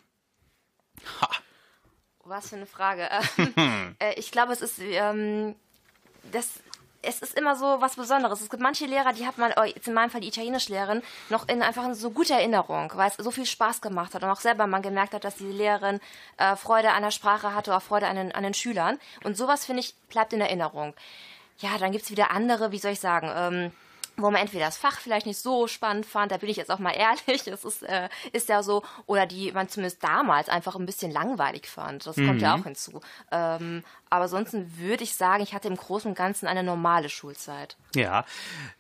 Speaker 2: Was für eine Frage. Äh, ich glaube, es ist, ähm, das, es ist immer so was Besonderes. Es gibt manche Lehrer, die hat man, oh, jetzt in meinem Fall die Italienischlehrerin, noch in einfach in so gute Erinnerung, weil es so viel Spaß gemacht hat und auch selber man gemerkt hat, dass die Lehrerin äh, Freude an der Sprache hatte, auch Freude an den, an den Schülern. Und sowas, finde ich, bleibt in Erinnerung. Ja, dann gibt's wieder andere, wie soll ich sagen, ähm, wo man entweder das Fach vielleicht nicht so spannend fand, da bin ich jetzt auch mal ehrlich, das ist, äh, ist ja so, oder die man zumindest damals einfach ein bisschen langweilig fand. Das kommt ja auch hinzu. Ähm, aber ansonsten würde ich sagen, ich hatte im Großen und Ganzen eine normale Schulzeit.
Speaker 1: Ja.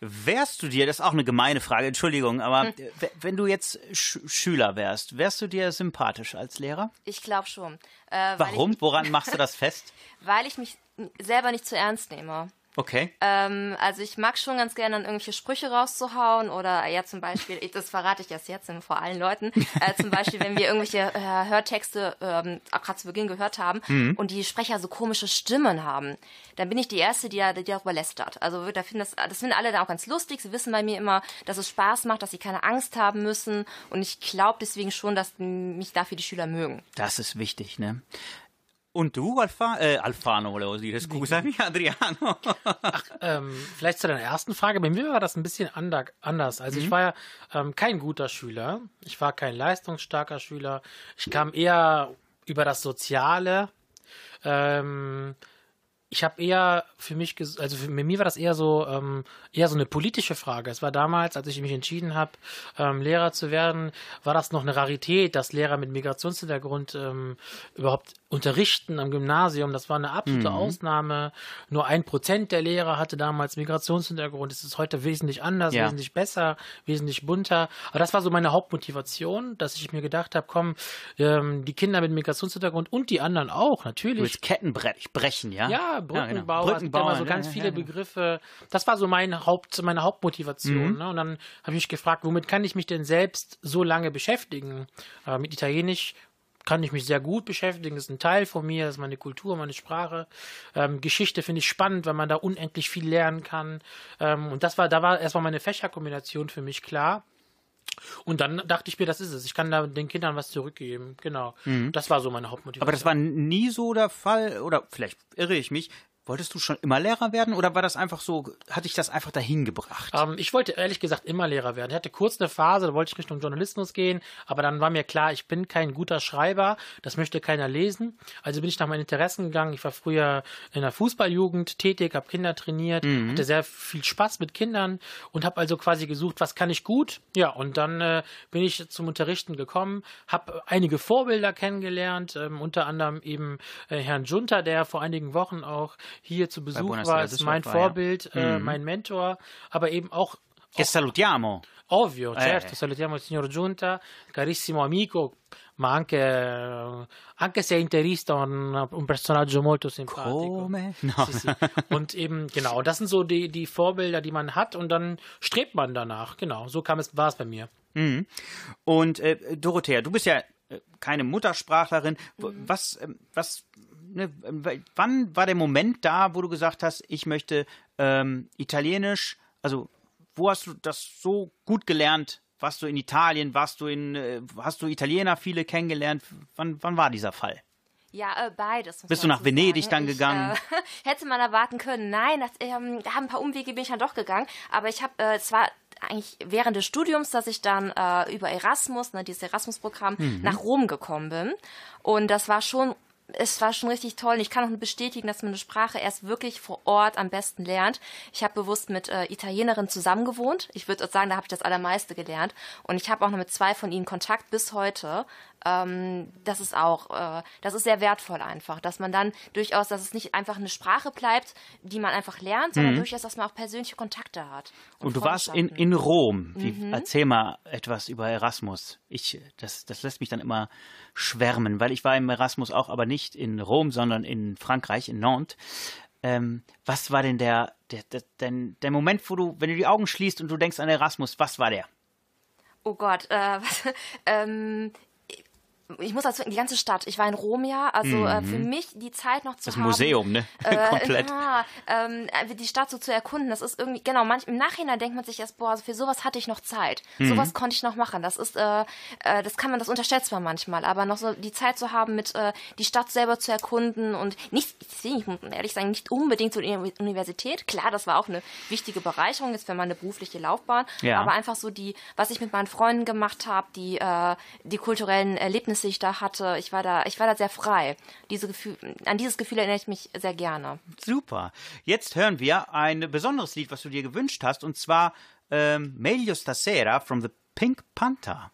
Speaker 1: Wärst du dir, das ist auch eine gemeine Frage, Entschuldigung, aber
Speaker 2: Hm.
Speaker 1: wenn du jetzt Sch Schüler wärst, wärst du dir sympathisch als Lehrer?
Speaker 2: Ich glaube schon. Äh,
Speaker 1: Warum? Woran machst du das fest?
Speaker 2: Ich, weil ich mich selber nicht zu ernst nehme.
Speaker 1: Okay.
Speaker 2: Ähm, also ich mag schon ganz gerne dann irgendwelche Sprüche rauszuhauen oder ja zum Beispiel, ich- das verrate ich erst jetzt vor allen Leuten, äh, zum Beispiel, wenn wir irgendwelche äh, Hörtexte ähm, auch gerade zu Beginn gehört haben
Speaker 1: Mhm.
Speaker 2: und die Sprecher so komische Stimmen haben, dann bin ich die Erste, die, da- die darüber lästert. Also da finden das, das finden alle dann auch ganz lustig. Sie wissen bei mir immer, dass es Spaß macht, dass sie keine Angst haben müssen und ich glaube deswegen schon, dass mich dafür die Schüler mögen.
Speaker 1: Das ist wichtig, ne? Und du, Alfa äh, Alfano, volevo dire, scusami, Adriano.
Speaker 3: Ähm, vielleicht zu deiner ersten Frage. Bei mir war das ein bisschen ander- anders. Also
Speaker 1: Mhm.
Speaker 3: ich war ja ähm, kein guter Schüler. Ich war kein leistungsstarker Schüler. Ich kam eher über das Soziale. Ähm, ich habe eher für mich, ges- also für mir war das eher so, ähm, eher so eine politische Frage. Es war damals, als ich mich entschieden habe, ähm, Lehrer zu werden, war das noch eine Rarität, dass Lehrer mit Migrationshintergrund ähm, überhaupt unterrichten am Gymnasium. Das war eine absolute Ausnahme. Nur ein Prozent der Lehrer hatte damals Migrationshintergrund. Es ist heute wesentlich anders,
Speaker 1: Ja.
Speaker 3: wesentlich besser, wesentlich bunter. Aber das war so meine Hauptmotivation, dass ich mir gedacht habe, komm, ähm, die Kinder mit Migrationshintergrund und die anderen auch,
Speaker 1: Du
Speaker 3: natürlich.
Speaker 1: willst Ketten bre- brechen, ja?
Speaker 3: Ja. Brückenbau, es gibt ja immer so
Speaker 1: ja,
Speaker 3: ganz
Speaker 1: ja,
Speaker 3: viele
Speaker 1: ja, genau.
Speaker 3: Begriffe. Das war so mein Haupt, meine Hauptmotivation. Ne? Und dann habe ich mich gefragt, womit kann ich mich denn selbst so lange beschäftigen? Äh, mit Italienisch kann ich mich sehr gut beschäftigen. Das ist ein Teil von mir, das ist meine Kultur, meine Sprache. Ähm, Geschichte finde ich spannend, weil man da unendlich viel lernen kann. Ähm, und das war, da war erstmal meine Fächerkombination für mich klar. Und dann dachte ich mir, das ist es. Ich kann da den Kindern was zurückgeben. Genau. Das war so meine Hauptmotivation.
Speaker 1: Aber das war nie so der Fall, oder vielleicht irre ich mich. Wolltest du schon immer Lehrer werden oder war das einfach so, hatte ich das einfach dahin gebracht?
Speaker 3: Ähm, ich wollte ehrlich gesagt immer Lehrer werden. Ich hatte kurz eine Phase, da wollte ich Richtung Journalismus gehen, aber dann war mir klar, ich bin kein guter Schreiber, das möchte keiner lesen. Also bin ich nach meinen Interessen gegangen. Ich war früher in der Fußballjugend tätig, habe Kinder trainiert, hatte sehr viel Spaß mit Kindern und habe also quasi gesucht, was kann ich gut? Ja, und dann äh, bin ich zum Unterrichten gekommen, habe einige Vorbilder kennengelernt, ähm, unter anderem eben äh, Herrn Junter, der vor einigen Wochen auch hier zu Besuch war, ist mein
Speaker 1: war, ja.
Speaker 3: Vorbild, äh, mein Mentor, aber eben auch
Speaker 1: Che salutiamo.
Speaker 3: ovvio,
Speaker 1: Eh.
Speaker 3: certo, salutiamo il signor Giunta, carissimo amico, ma anche, eh, anche se è interista, un, un personaggio molto simpatico.
Speaker 1: Come? No.
Speaker 3: Sì, sì. Und eben, genau, das sind so die, die Vorbilder, die man hat und dann strebt man danach. Genau, so kam es, war es bei mir.
Speaker 1: Und äh, Dorothea, du bist ja äh, keine Muttersprachlerin. Was, ähm, was, ne, wann war der Moment da, wo du gesagt hast, ich möchte ähm, Italienisch, also wo hast du das so gut gelernt? Warst du in Italien? Warst du in, äh, hast du Italiener viele kennengelernt? Wann, wann war dieser Fall?
Speaker 2: Ja, äh, beides.
Speaker 1: Bist du nach
Speaker 2: so
Speaker 1: Venedig
Speaker 2: sagen.
Speaker 1: dann gegangen?
Speaker 2: Ich, äh, hätte man erwarten können. Nein, das, ähm, da haben ein paar Umwege bin ich dann doch gegangen. Aber ich habe, äh, es war eigentlich während des Studiums, dass ich dann äh, über Erasmus, ne, dieses Erasmus-Programm,
Speaker 1: Mhm.
Speaker 2: nach Rom gekommen bin. Und das war schon es war schon richtig toll. Und Ich kann auch bestätigen, dass man eine Sprache erst wirklich vor Ort am besten lernt. Ich habe bewusst mit äh, Italienerinnen zusammengewohnt. Ich würde sagen, da habe ich das Allermeiste gelernt. Und ich habe auch noch mit zwei von ihnen Kontakt bis heute. Ähm, das ist auch, äh, das ist sehr wertvoll einfach, dass man dann durchaus, dass es nicht einfach eine Sprache bleibt, die man einfach lernt, sondern durchaus, dass man auch persönliche Kontakte hat.
Speaker 1: Mhm. Und du warst in, in Rom. Wie,
Speaker 2: Mhm.
Speaker 1: Erzähl mal etwas über Erasmus. Ich, das, das lässt mich dann immer schwärmen, weil ich war im Erasmus auch, aber nicht in Rom, sondern in Frankreich, in Nantes. Ähm, was war denn der, der, der, der, der Moment, wo du, wenn du die Augen schließt und du denkst an Erasmus, was war der?
Speaker 2: Oh Gott, äh, was, ähm, ich muss dazu, die ganze Stadt. Ich war in Rom ja, also äh, für mich die Zeit noch zu
Speaker 1: Das
Speaker 2: haben.
Speaker 1: Museum, ne?
Speaker 2: Äh,
Speaker 1: Komplett.
Speaker 2: Ja, ähm, einfach die Stadt so zu erkunden, das ist irgendwie, genau, manch, im Nachhinein denkt man sich erst, boah, für sowas hatte ich noch Zeit.
Speaker 1: Mhm.
Speaker 2: Sowas konnte ich noch machen. Das ist, äh, äh, das kann man, das unterschätzt man manchmal, aber noch so die Zeit zu haben, mit äh, die Stadt selber zu erkunden und nicht, ich muss ehrlich sagen, nicht unbedingt zur Uni- Universität. Klar, das war auch eine wichtige Bereicherung jetzt für meine berufliche Laufbahn,
Speaker 1: Ja.
Speaker 2: aber einfach so die, was ich mit meinen Freunden gemacht habe, die, äh, die kulturellen Erlebnisse, die ich da hatte, ich war da, ich war da sehr frei. Diese Gefühl, an dieses Gefühl erinnere ich mich sehr gerne.
Speaker 1: Super. Jetzt hören wir ein besonderes Lied, was du dir gewünscht hast, und zwar ähm, Meglio Stasera from the Pink Panther.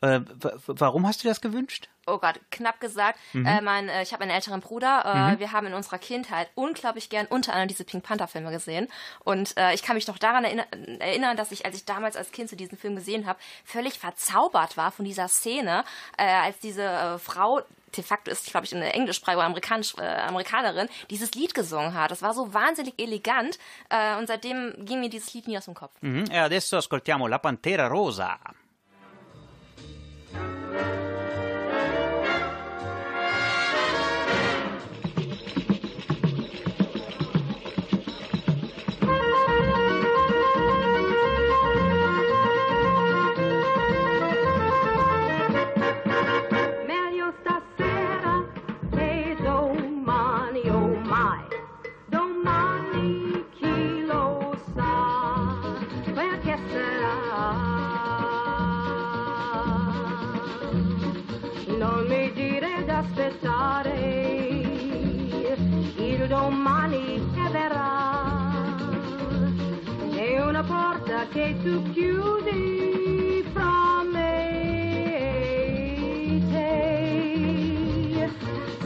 Speaker 1: Äh, warum hast du das gewünscht?
Speaker 2: Oh Gott, knapp gesagt. Äh, mein, äh, ich habe einen älteren Bruder. Äh, Wir haben in unserer Kindheit unglaublich gern unter anderem diese Pink Panther Filme gesehen. Und äh, ich kann mich noch daran erinner erinnern, dass ich, als ich damals als Kind zu diesem Film gesehen habe, völlig verzaubert war von dieser Szene, äh, als diese äh, Frau de facto ist, glaube ich, eine englischsprachige oder amerikanisch, äh, Amerikanerin, dieses Lied gesungen hat. Das war so wahnsinnig elegant äh, und seitdem ging mir dieses Lied nie aus dem Kopf.
Speaker 1: Mhm. E adesso ascoltiamo La Pantera Rosa.
Speaker 7: Non mi dire d'aspettare il domani che verrà, è una porta che tu chiudi fra me e te.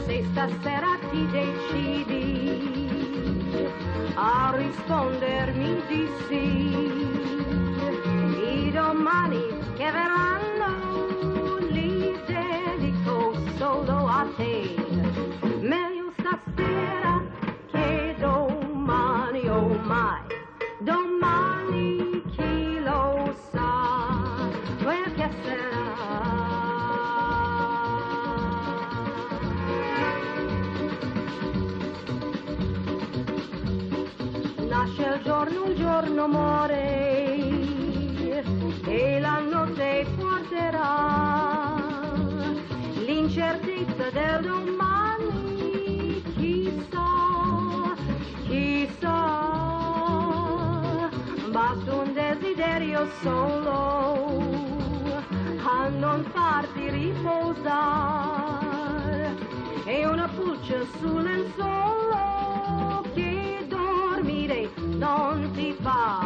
Speaker 7: Se stasera ti decidi a rispondermi di sì, i domani che verranno te. Meglio stasera che domani, oh mai, domani chi lo sa, quel che sarà. Nasce il giorno, un giorno muore e la notte porterà solo a non farti riposare e una pulce sul lenzuolo che dormire non ti fa.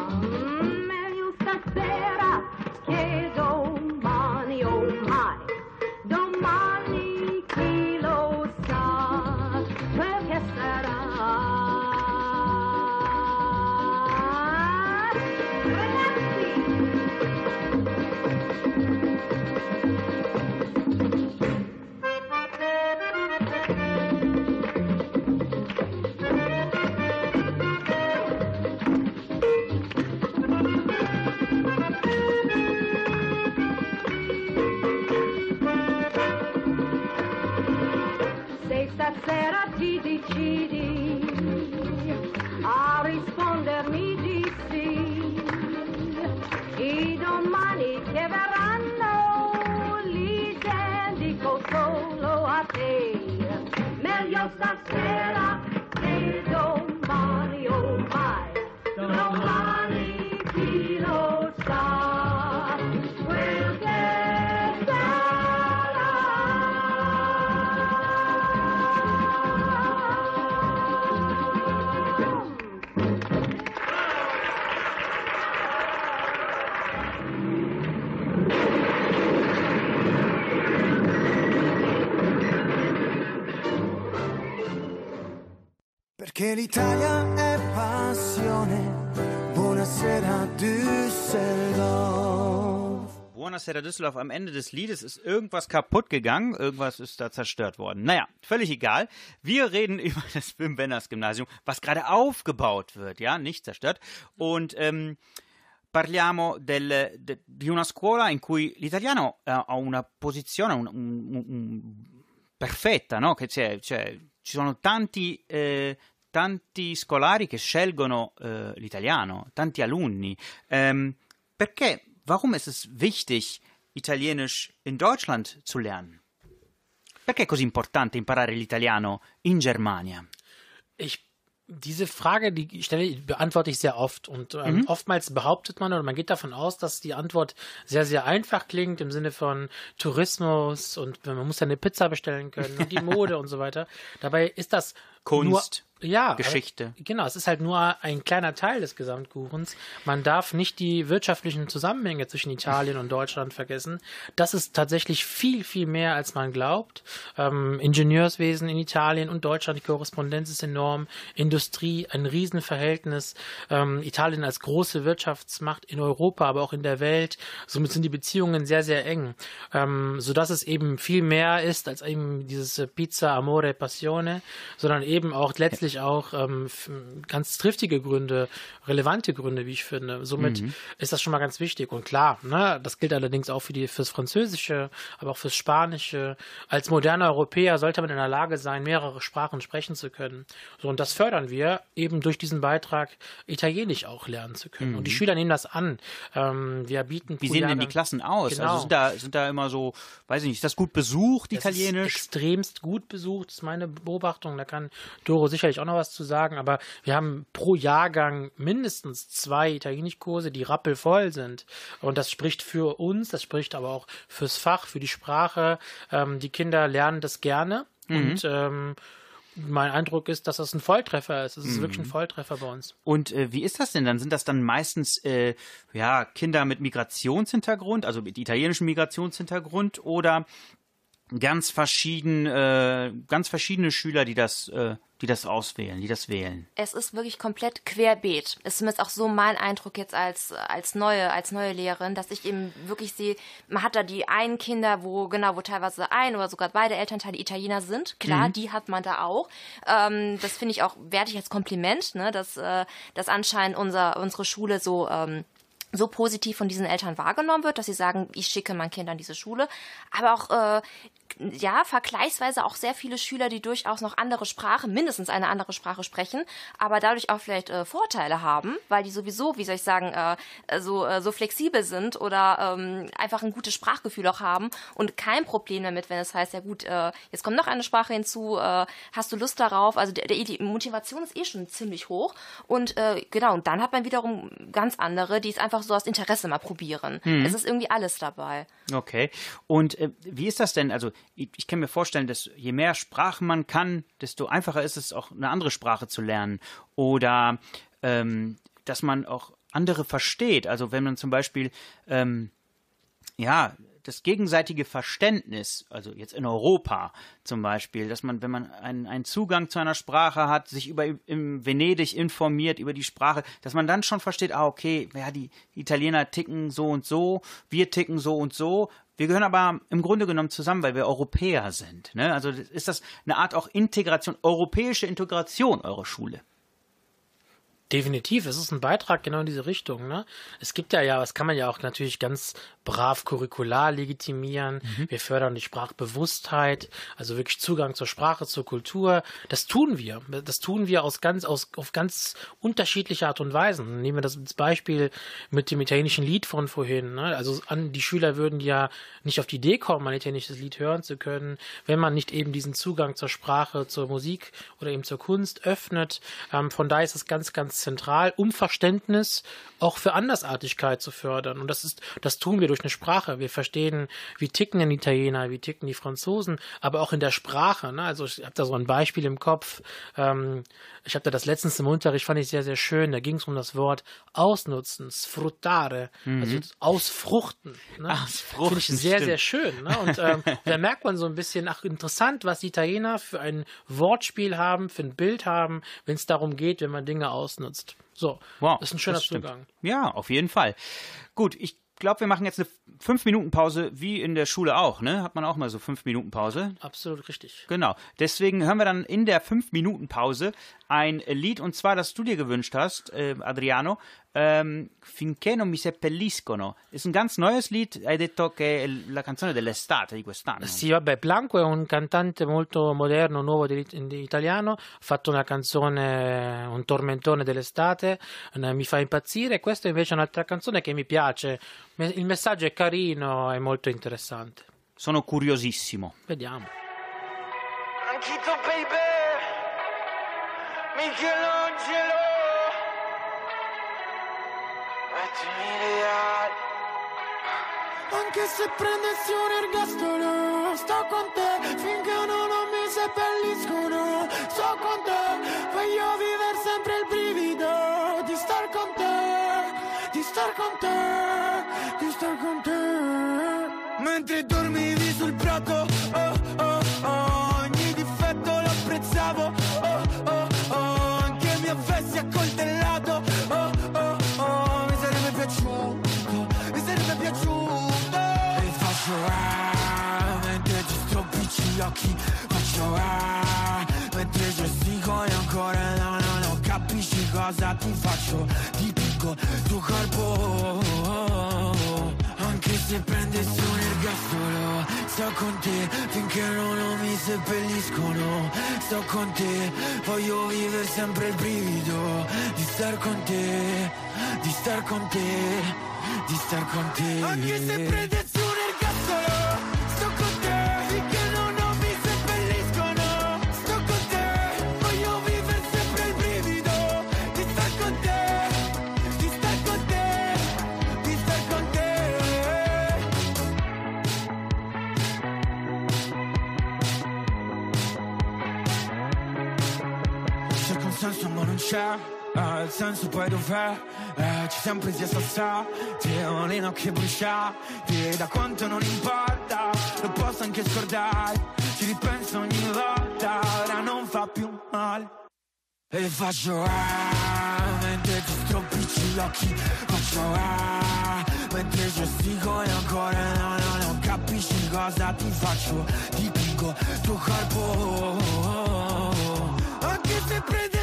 Speaker 4: Buonasera Düsseldorf.
Speaker 1: Am Ende des Liedes ist irgendwas kaputt gegangen, irgendwas ist da zerstört worden. Naja, völlig egal. Wir reden über das Wim Wenders Gymnasium, was gerade aufgebaut wird, ja, nicht zerstört. Und ähm, parliamo del, de, di una scuola in cui l'italiano eh, ha una posizione un, un- un- perfetta, no? C'è- ci sono tanti, eh, tanti scolari che scelgono eh, l'italiano, tanti alunni. Ähm, perché, warum ist es wichtig, Italienisch in Deutschland zu lernen? Perché è così importante imparare l'italiano in Germania?
Speaker 3: Ich diese Frage, die stelle, beantworte ich sehr oft und ähm, oftmals behauptet man oder man geht davon aus, dass die Antwort sehr, sehr einfach klingt im Sinne von Tourismus und man muss ja eine Pizza bestellen können und die Mode und so weiter. Dabei ist das
Speaker 1: Kunst,
Speaker 3: ja,
Speaker 1: Geschichte.
Speaker 3: Aber, genau, es ist halt nur ein kleiner Teil des Gesamtkuchens. Man darf nicht die wirtschaftlichen Zusammenhänge zwischen Italien und Deutschland vergessen. Das ist tatsächlich viel, viel mehr, als man glaubt. Ähm, Ingenieurswesen in Italien und Deutschland, die Korrespondenz ist enorm. Industrie, ein Riesenverhältnis. Ähm, Italien als große Wirtschaftsmacht in Europa, aber auch in der Welt. Somit sind die Beziehungen sehr, sehr eng. Ähm, sodass es eben viel mehr ist als eben dieses Pizza, Amore, Passione, sondern eben auch letztlich auch ähm, ganz triftige Gründe, relevante Gründe, wie ich finde. Somit ist das schon mal ganz wichtig. Und klar, ne, das gilt allerdings auch für die, fürs Französische, aber auch fürs Spanische. Als moderner Europäer sollte man in der Lage sein, mehrere Sprachen sprechen zu können. So, und das fördern wir eben durch diesen Beitrag, Italienisch auch lernen zu können. Und die Schüler nehmen das an. Ähm, wir bieten
Speaker 1: Wie sehen denn die Klassen aus?
Speaker 3: Genau.
Speaker 1: Also sind da, sind da immer so, weiß ich nicht, ist das gut besucht,
Speaker 3: Das
Speaker 1: Italienisch?
Speaker 3: Ist extremst gut besucht, ist meine Beobachtung. Da kann Doro sicherlich auch noch was zu sagen. Aber wir haben pro Jahrgang mindestens zwei Italienischkurse, die rappelvoll sind. Und das spricht für uns, das spricht aber auch fürs Fach, für die Sprache. Ähm, die Kinder lernen das gerne. Und ähm, mein Eindruck ist, dass das ein Volltreffer ist. Es ist wirklich ein Volltreffer bei uns.
Speaker 1: Und äh, wie ist das denn dann? Sind das dann meistens äh, ja, Kinder mit Migrationshintergrund, also mit italienischem Migrationshintergrund oder ganz verschieden, äh, ganz verschiedene Schüler, die das, äh, die das auswählen, die das wählen?
Speaker 2: Es ist wirklich komplett querbeet. Ist zumindest auch so mein Eindruck jetzt als, als neue, als neue Lehrerin, dass ich eben wirklich sehe, man hat da die einen Kinder, wo, genau, wo teilweise ein oder sogar beide Elternteile Italiener sind. Klar, die hat man da auch. Ähm, das finde ich auch, werte ich als Kompliment, ne, dass, äh, dass anscheinend unser, unsere Schule so, ähm, so positiv von diesen Eltern wahrgenommen wird, dass sie sagen, ich schicke mein Kind an diese Schule. Aber auch, äh, ja, vergleichsweise auch sehr viele Schüler, die durchaus noch andere Sprachen, mindestens eine andere Sprache sprechen, aber dadurch auch vielleicht äh, Vorteile haben, weil die sowieso, wie soll ich sagen, äh, so, äh, so flexibel sind oder ähm, einfach ein gutes Sprachgefühl auch haben und kein Problem damit, wenn es heißt, ja gut, äh, jetzt kommt noch eine Sprache hinzu, äh, hast du Lust darauf? Also der, der, die Motivation ist eh schon ziemlich hoch und äh, genau, und dann hat man wiederum ganz andere, die es einfach so aus Interesse mal probieren. Es ist irgendwie alles dabei.
Speaker 1: Okay. Und äh, wie ist das denn? Also ich, kann mir vorstellen, dass je mehr Sprachen man kann, desto einfacher ist es auch eine andere Sprache zu lernen. Oder ähm, dass man auch andere versteht. Also wenn man zum Beispiel ähm, ja das gegenseitige Verständnis, also jetzt in Europa zum Beispiel, dass man, wenn man einen, einen Zugang zu einer Sprache hat, sich über im Venedig informiert über die Sprache, dass man dann schon versteht, ah, okay, ja, die Italiener ticken so und so, wir ticken so und so. Wir gehören aber im Grunde genommen zusammen, weil wir Europäer sind. Ne? Also ist das eine Art auch Integration, europäische Integration eurer Schule?
Speaker 3: Definitiv, es ist ein Beitrag genau in diese Richtung. Ne? Es gibt ja ja, das kann man ja auch natürlich ganz brav curricular legitimieren. Wir fördern die Sprachbewusstheit, also wirklich Zugang zur Sprache, zur Kultur. Das tun wir. Das tun wir aus ganz, aus, auf ganz unterschiedliche Art und Weisen. Nehmen wir das Beispiel mit dem italienischen Lied von vorhin. Ne? Also an, die Schüler würden ja nicht auf die Idee kommen, ein italienisches Lied hören zu können, wenn man nicht eben diesen Zugang zur Sprache, zur Musik oder eben zur Kunst öffnet. Ähm, von daher ist es ganz, ganz zentral, um Verständnis auch für Andersartigkeit zu fördern. Und das ist, das tun wir durch eine Sprache. Wir verstehen, wie ticken denn die Italiener, wie ticken die Franzosen, aber auch in der Sprache. Ne? Also ich habe da so ein Beispiel im Kopf. Ähm, ich habe da das letztens im Unterricht, fand ich sehr, sehr schön. Da ging es um das Wort ausnutzen, sfruttare, also ausfruchten. Ne?
Speaker 1: Ausfruchten,
Speaker 3: Finde ich sehr,
Speaker 1: stimmt.
Speaker 3: sehr schön. Ne? Und ähm, da merkt man so ein bisschen, ach, interessant, was die Italiener für ein Wortspiel haben, für ein Bild haben, wenn es darum geht, wenn man Dinge ausnutzt. So,
Speaker 1: Wow,
Speaker 3: das ist ein schöner. Zugang.
Speaker 1: Ja, auf jeden Fall. Gut, ich glaube, wir machen jetzt eine 5-Minuten-Pause, wie in der Schule auch, ne? Hat man auch mal so 5-Minuten-Pause.
Speaker 3: Absolut richtig.
Speaker 1: Genau. Deswegen hören wir dann in der 5-Minuten-Pause ein Lied, und zwar, das du dir gewünscht hast, äh, Adriano, ähm, Finché non mi seppelliscono. Ist ein ganz neues Lied, hai detto che è la canzone dell'estate di quest'anno.
Speaker 3: Sì, vabbè, Blanco è un cantante molto moderno, nuovo di, di italiano, ha fatto una canzone, un tormentone dell'estate, mi fa impazzire. Questa invece è un'altra canzone che mi piace. Il messaggio è carino e molto interessante.
Speaker 1: Sono curiosissimo.
Speaker 3: Vediamo.
Speaker 8: Anchito baby Michelangelo Le ali
Speaker 9: Anche se prendessi un ergastolo Sto con te finché non, non mi seppelliscono. Sto con te Voglio vivere sempre il brivido Di star con te Di star con te Di star con te.
Speaker 8: Mentre dormivi sul prato Oh oh oh Ogni difetto lo apprezzavo. Oh oh oh Anche mi avessi accoltellato E ah Mentre ci stropicci gli occhi Faccio ah Mentre gestico e ancora no no no Capisci cosa ti faccio Ti picco tuo corpo anche se prendessi un ergastolo Sto con te finché non, non mi seppelliscono Sto con te, voglio vivere sempre il brivido Di star con te, di star con te, di star con te Anche se prendessi c'è eh, Il senso poi dov'è? Eh, ci siamo presi a Ho le nocche bruciate Da quanto non importa Lo posso anche scordare Ci ripenso ogni volta Ora non fa più male E faccio ah Mentre ti stropicci gli occhi. Faccio ah Mentre gestico e ancora no no no Capisci cosa ti faccio. Dipingo tuo corpo Anche se prendessi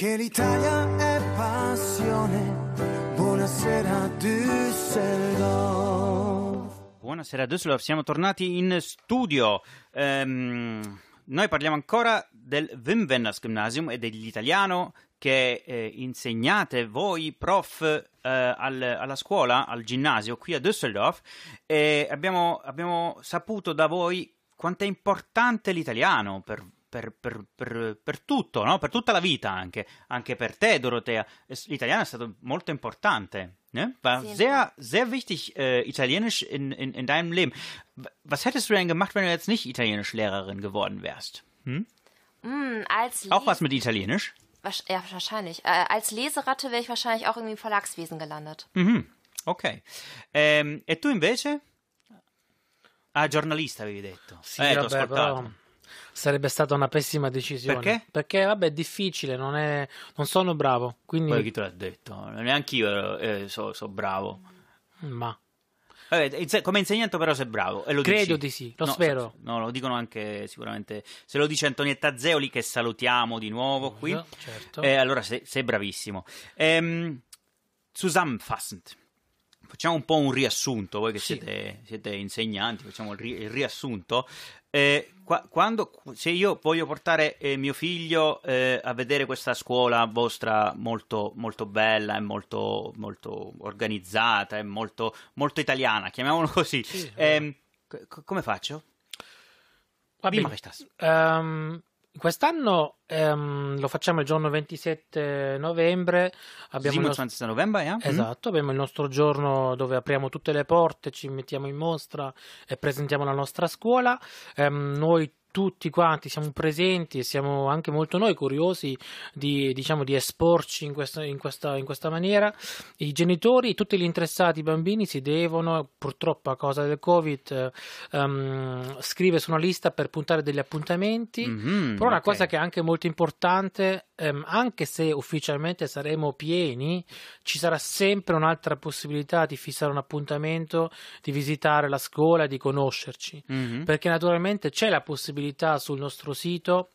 Speaker 4: Perché l'Italia è passione. Buonasera Düsseldorf.
Speaker 1: Buonasera Düsseldorf, siamo tornati in studio. Ehm, noi parliamo ancora del Wim Wenders Gymnasium e dell'italiano che eh, insegnate voi prof eh, al- alla scuola, al ginnasio qui a Düsseldorf e abbiamo, abbiamo saputo da voi quanto è importante l'italiano per, per- per- per- per tutto, no? per tutta la vita anche, anche per te Dorothea. Es- L'italiano è stato molto importante. Ne? War
Speaker 2: Vielen
Speaker 1: sehr, sehr wichtig, äh, Italienisch in, in, in deinem Leben. Was hättest du denn gemacht, wenn du jetzt nicht Italienischlehrerin geworden wärst?
Speaker 2: Mm, als
Speaker 1: Auch was mit Italienisch?
Speaker 2: Wasch- Ja, wahrscheinlich. Äh, als Leseratte wäre ich wahrscheinlich auch irgendwie im Verlagswesen gelandet.
Speaker 1: Mhm, Ok. Ehm, e tu invece? Ah, giornalista avevi detto.
Speaker 3: Sì,
Speaker 1: eh,
Speaker 3: vabbè,
Speaker 1: ascoltato.
Speaker 3: però sarebbe stata una pessima decisione.
Speaker 1: Perché?
Speaker 3: Perché, vabbè, è difficile, non, è, non sono bravo, quindi...
Speaker 1: Poi chi te l'ha detto? Neanche io eh, so, so bravo.
Speaker 3: Ma...
Speaker 1: Vabbè, come insegnante però sei bravo. E lo
Speaker 3: Credo
Speaker 1: dici.
Speaker 3: di sì, lo
Speaker 1: No,
Speaker 3: spero.
Speaker 1: No, lo dicono anche sicuramente. Se lo dice Antonietta Zeoli, che salutiamo di nuovo qui.
Speaker 3: Certo.
Speaker 1: Eh, allora sei, sei bravissimo. Ehm, zusammenfassend. Facciamo un po' un riassunto, voi che
Speaker 3: Sì.
Speaker 1: siete, siete insegnanti, facciamo il, ri- il riassunto. Eh, qua- quando, se io voglio portare eh, mio figlio eh, a vedere questa scuola vostra molto, molto bella e molto, molto organizzata e molto, molto italiana, chiamiamolo così,
Speaker 3: Sì,
Speaker 1: ehm, co- come faccio?
Speaker 3: Va
Speaker 1: Wie
Speaker 3: bene.
Speaker 1: mache ich das?
Speaker 3: Ehm, quest'anno ehm, lo facciamo il giorno 27 novembre. Abbiamo il nostro-
Speaker 1: 27. November, ja? Mhm.
Speaker 3: Esatto, abbiamo il nostro giorno dove apriamo tutte le porte, ci mettiamo in mostra e presentiamo la nostra scuola. Ehm, noi tutti quanti siamo presenti e siamo anche molto noi curiosi di, diciamo, di esporci in questa, in, questa, in questa maniera. I genitori, tutti gli interessati, i bambini si devono, purtroppo a causa del Covid, ehm, scrivere su una lista per puntare degli appuntamenti.
Speaker 1: Mhm,
Speaker 3: Però una
Speaker 1: ok.
Speaker 3: cosa che è anche molto importante, ehm, anche se ufficialmente saremo pieni, ci sarà sempre un'altra possibilità di fissare un appuntamento, di visitare la scuola, di conoscerci.
Speaker 1: Mhm.
Speaker 3: Perché naturalmente c'è la possibilità sul nostro sito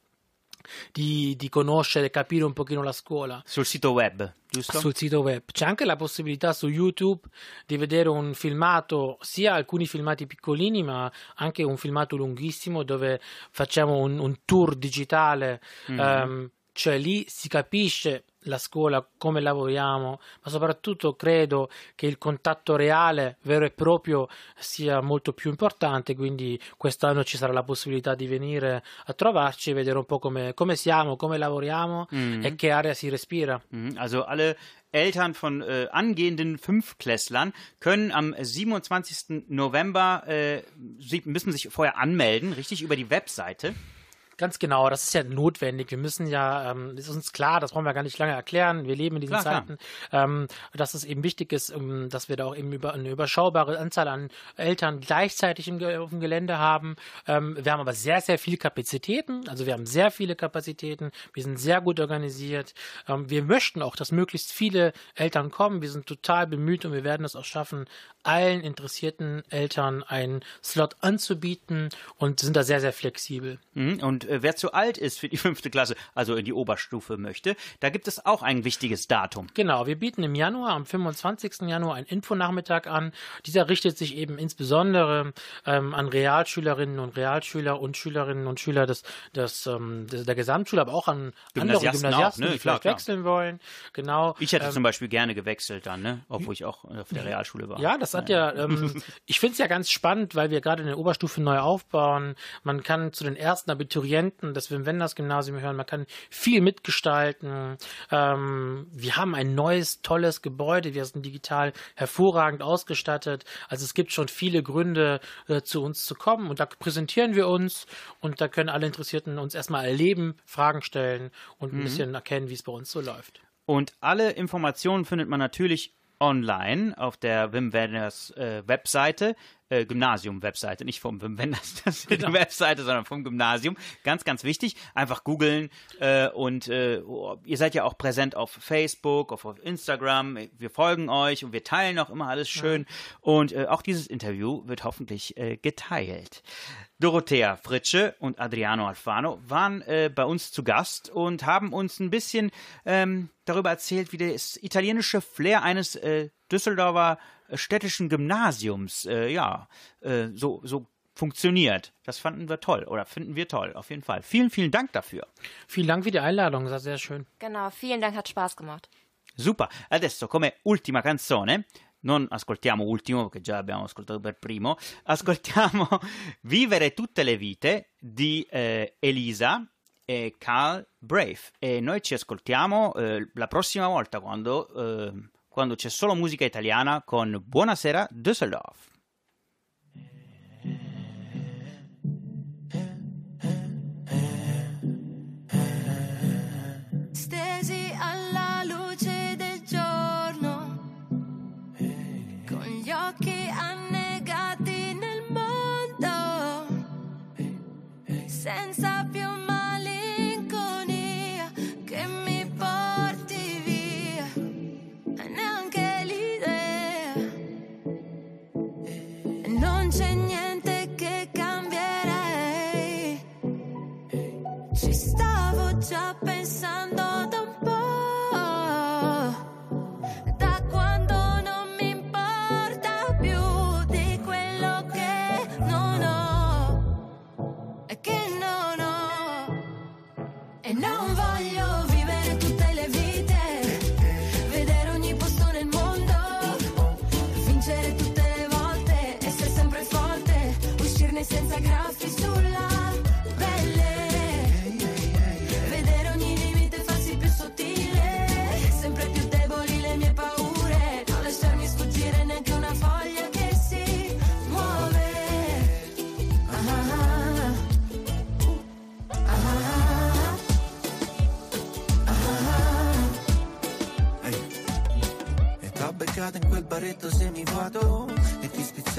Speaker 3: di, di conoscere, capire un pochino la scuola
Speaker 1: Sul sito web, giusto?
Speaker 3: sul sito web. C'è anche la possibilità su YouTube di vedere un filmato, sia alcuni filmati piccolini, ma anche un filmato lunghissimo dove facciamo un, un tour digitale.
Speaker 1: Mhm.
Speaker 3: ehm, cioè lì si capisce la scuola, come lavoriamo, ma soprattutto credo che il contatto reale, vero e proprio, sia molto più importante, quindi quest'anno ci sarà la possibilità di venire a trovarci e vedere un po' come, come siamo, come lavoriamo
Speaker 1: Mhm.
Speaker 3: e che aria si respira.
Speaker 1: Mhm, Also alle Eltern von äh, angehenden Fünfklässlern können am 27. November, äh, sie müssen sich vorher anmelden, richtig, über die Webseite.
Speaker 3: Ganz genau, das ist ja notwendig. Wir müssen ja, ähm, ist uns klar, das brauchen wir gar nicht lange erklären. Wir leben in diesen
Speaker 1: Klar, klar.
Speaker 3: Zeiten, Ähm, dass es eben wichtig ist, ähm, dass wir da auch eben über eine überschaubare Anzahl an Eltern gleichzeitig im, auf dem Gelände haben. Ähm, wir haben aber sehr, sehr viele Kapazitäten. Also wir haben sehr viele Kapazitäten. Wir sind sehr gut organisiert. Ähm, wir möchten auch, dass möglichst viele Eltern kommen. Wir sind total bemüht und wir werden es auch schaffen, allen interessierten Eltern einen Slot anzubieten und sind da sehr, sehr flexibel.
Speaker 1: Mhm, Und äh, wer zu alt ist für die fünfte Klasse, also in die Oberstufe möchte, da gibt es auch ein wichtiges Datum.
Speaker 3: Genau, wir bieten im Januar, am 25. Januar, einen Infonachmittag an. Dieser richtet sich eben insbesondere ähm, an Realschülerinnen und Realschüler und Schülerinnen und Schüler des, des, ähm, des, der Gesamtschule, aber auch an andere
Speaker 1: Gymnasiasten auch, ne?
Speaker 3: die
Speaker 1: Klar,
Speaker 3: vielleicht
Speaker 1: klar.
Speaker 3: wechseln wollen. Genau.
Speaker 1: Ich hätte
Speaker 3: Ähm,
Speaker 1: zum Beispiel gerne gewechselt dann, ne? obwohl ich auch auf der Realschule war.
Speaker 3: Ja, das hat ja, ähm, ich finde es ja ganz spannend, weil wir gerade in der Oberstufe neu aufbauen. Man kann zu den ersten Abiturienten des Wim Wenders Gymnasium hören, man kann viel mitgestalten. Ähm, wir haben ein neues, tolles Gebäude, wir sind digital hervorragend ausgestattet. Also es gibt schon viele Gründe, äh, zu uns zu kommen und da präsentieren wir uns und da können alle Interessierten uns erstmal erleben, Fragen stellen und ein bisschen erkennen, wie es bei uns so läuft.
Speaker 1: Und alle Informationen findet man natürlich online auf der Wim Wenders äh, Webseite, äh, Gymnasium-Webseite, nicht vom Wim Wenders das die Webseite, sondern vom Gymnasium. Ganz, ganz wichtig. Einfach googeln äh, und äh, oh, ihr seid ja auch präsent auf Facebook, auf, auf Instagram. Wir folgen euch und wir teilen auch immer alles schön. Und äh, auch dieses Interview wird hoffentlich äh, geteilt. Dorothea Fritsche und Adriano Alfano waren äh, bei uns zu Gast und haben uns ein bisschen ähm, darüber erzählt, wie das italienische Flair eines äh, Düsseldorfer äh, städtischen Gymnasiums äh, ja äh, so, so funktioniert. Das fanden wir toll oder finden wir toll, auf jeden Fall. Vielen, vielen Dank dafür.
Speaker 3: Vielen Dank für die Einladung, das war sehr schön.
Speaker 2: Genau, vielen Dank, hat Spaß gemacht.
Speaker 1: Super. Adesso, come ultima canzone, non ascoltiamo ultimo perché già abbiamo ascoltato per primo, ascoltiamo Vivere tutte le vite di eh, Elisa e Carl Brave. E noi ci ascoltiamo eh, la prossima volta quando, eh, quando c'è solo musica italiana con Buonasera Düsseldorf.
Speaker 4: sense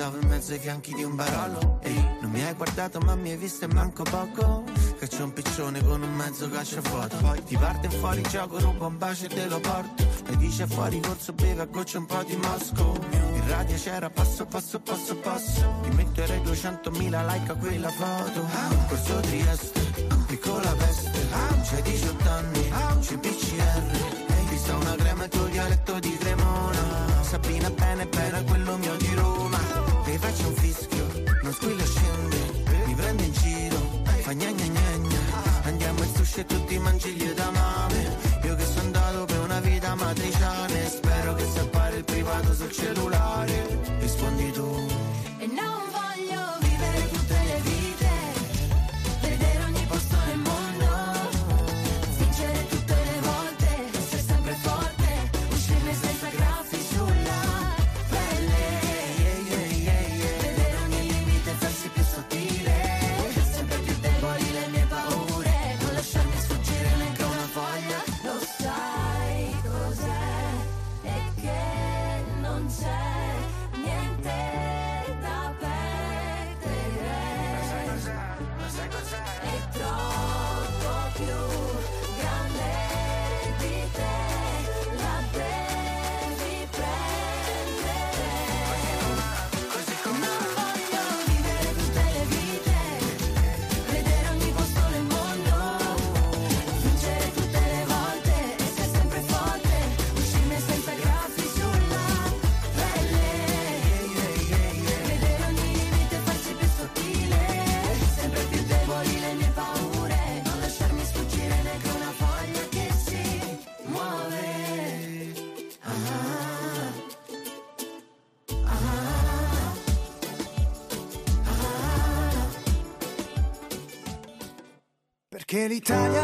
Speaker 4: spizzavo in mezzo ai fianchi di un barolo. Ehi, non mi hai guardato ma mi hai visto e manco poco. C'è un piccione con un mezzo cacciafoto Poi ti parte fuori gioco, rubo un bacio e te lo porto. E dice fuori corso beve a goccia un po' di Mosco. In radio c'era passo passo passo passo. Ti metterei 200.000 like a quella foto. Corso Trieste, piccola peste. C'hai 18 anni, c'è PCR Ti sta una crema e tuo dialetto di Cremona. Sabina bene bene quello mio di Roma Andiamo in sushi e tutti mangi gli da mame Io che sono andato per una vita matriciana Spero che si appare il privato sul cellulare Perché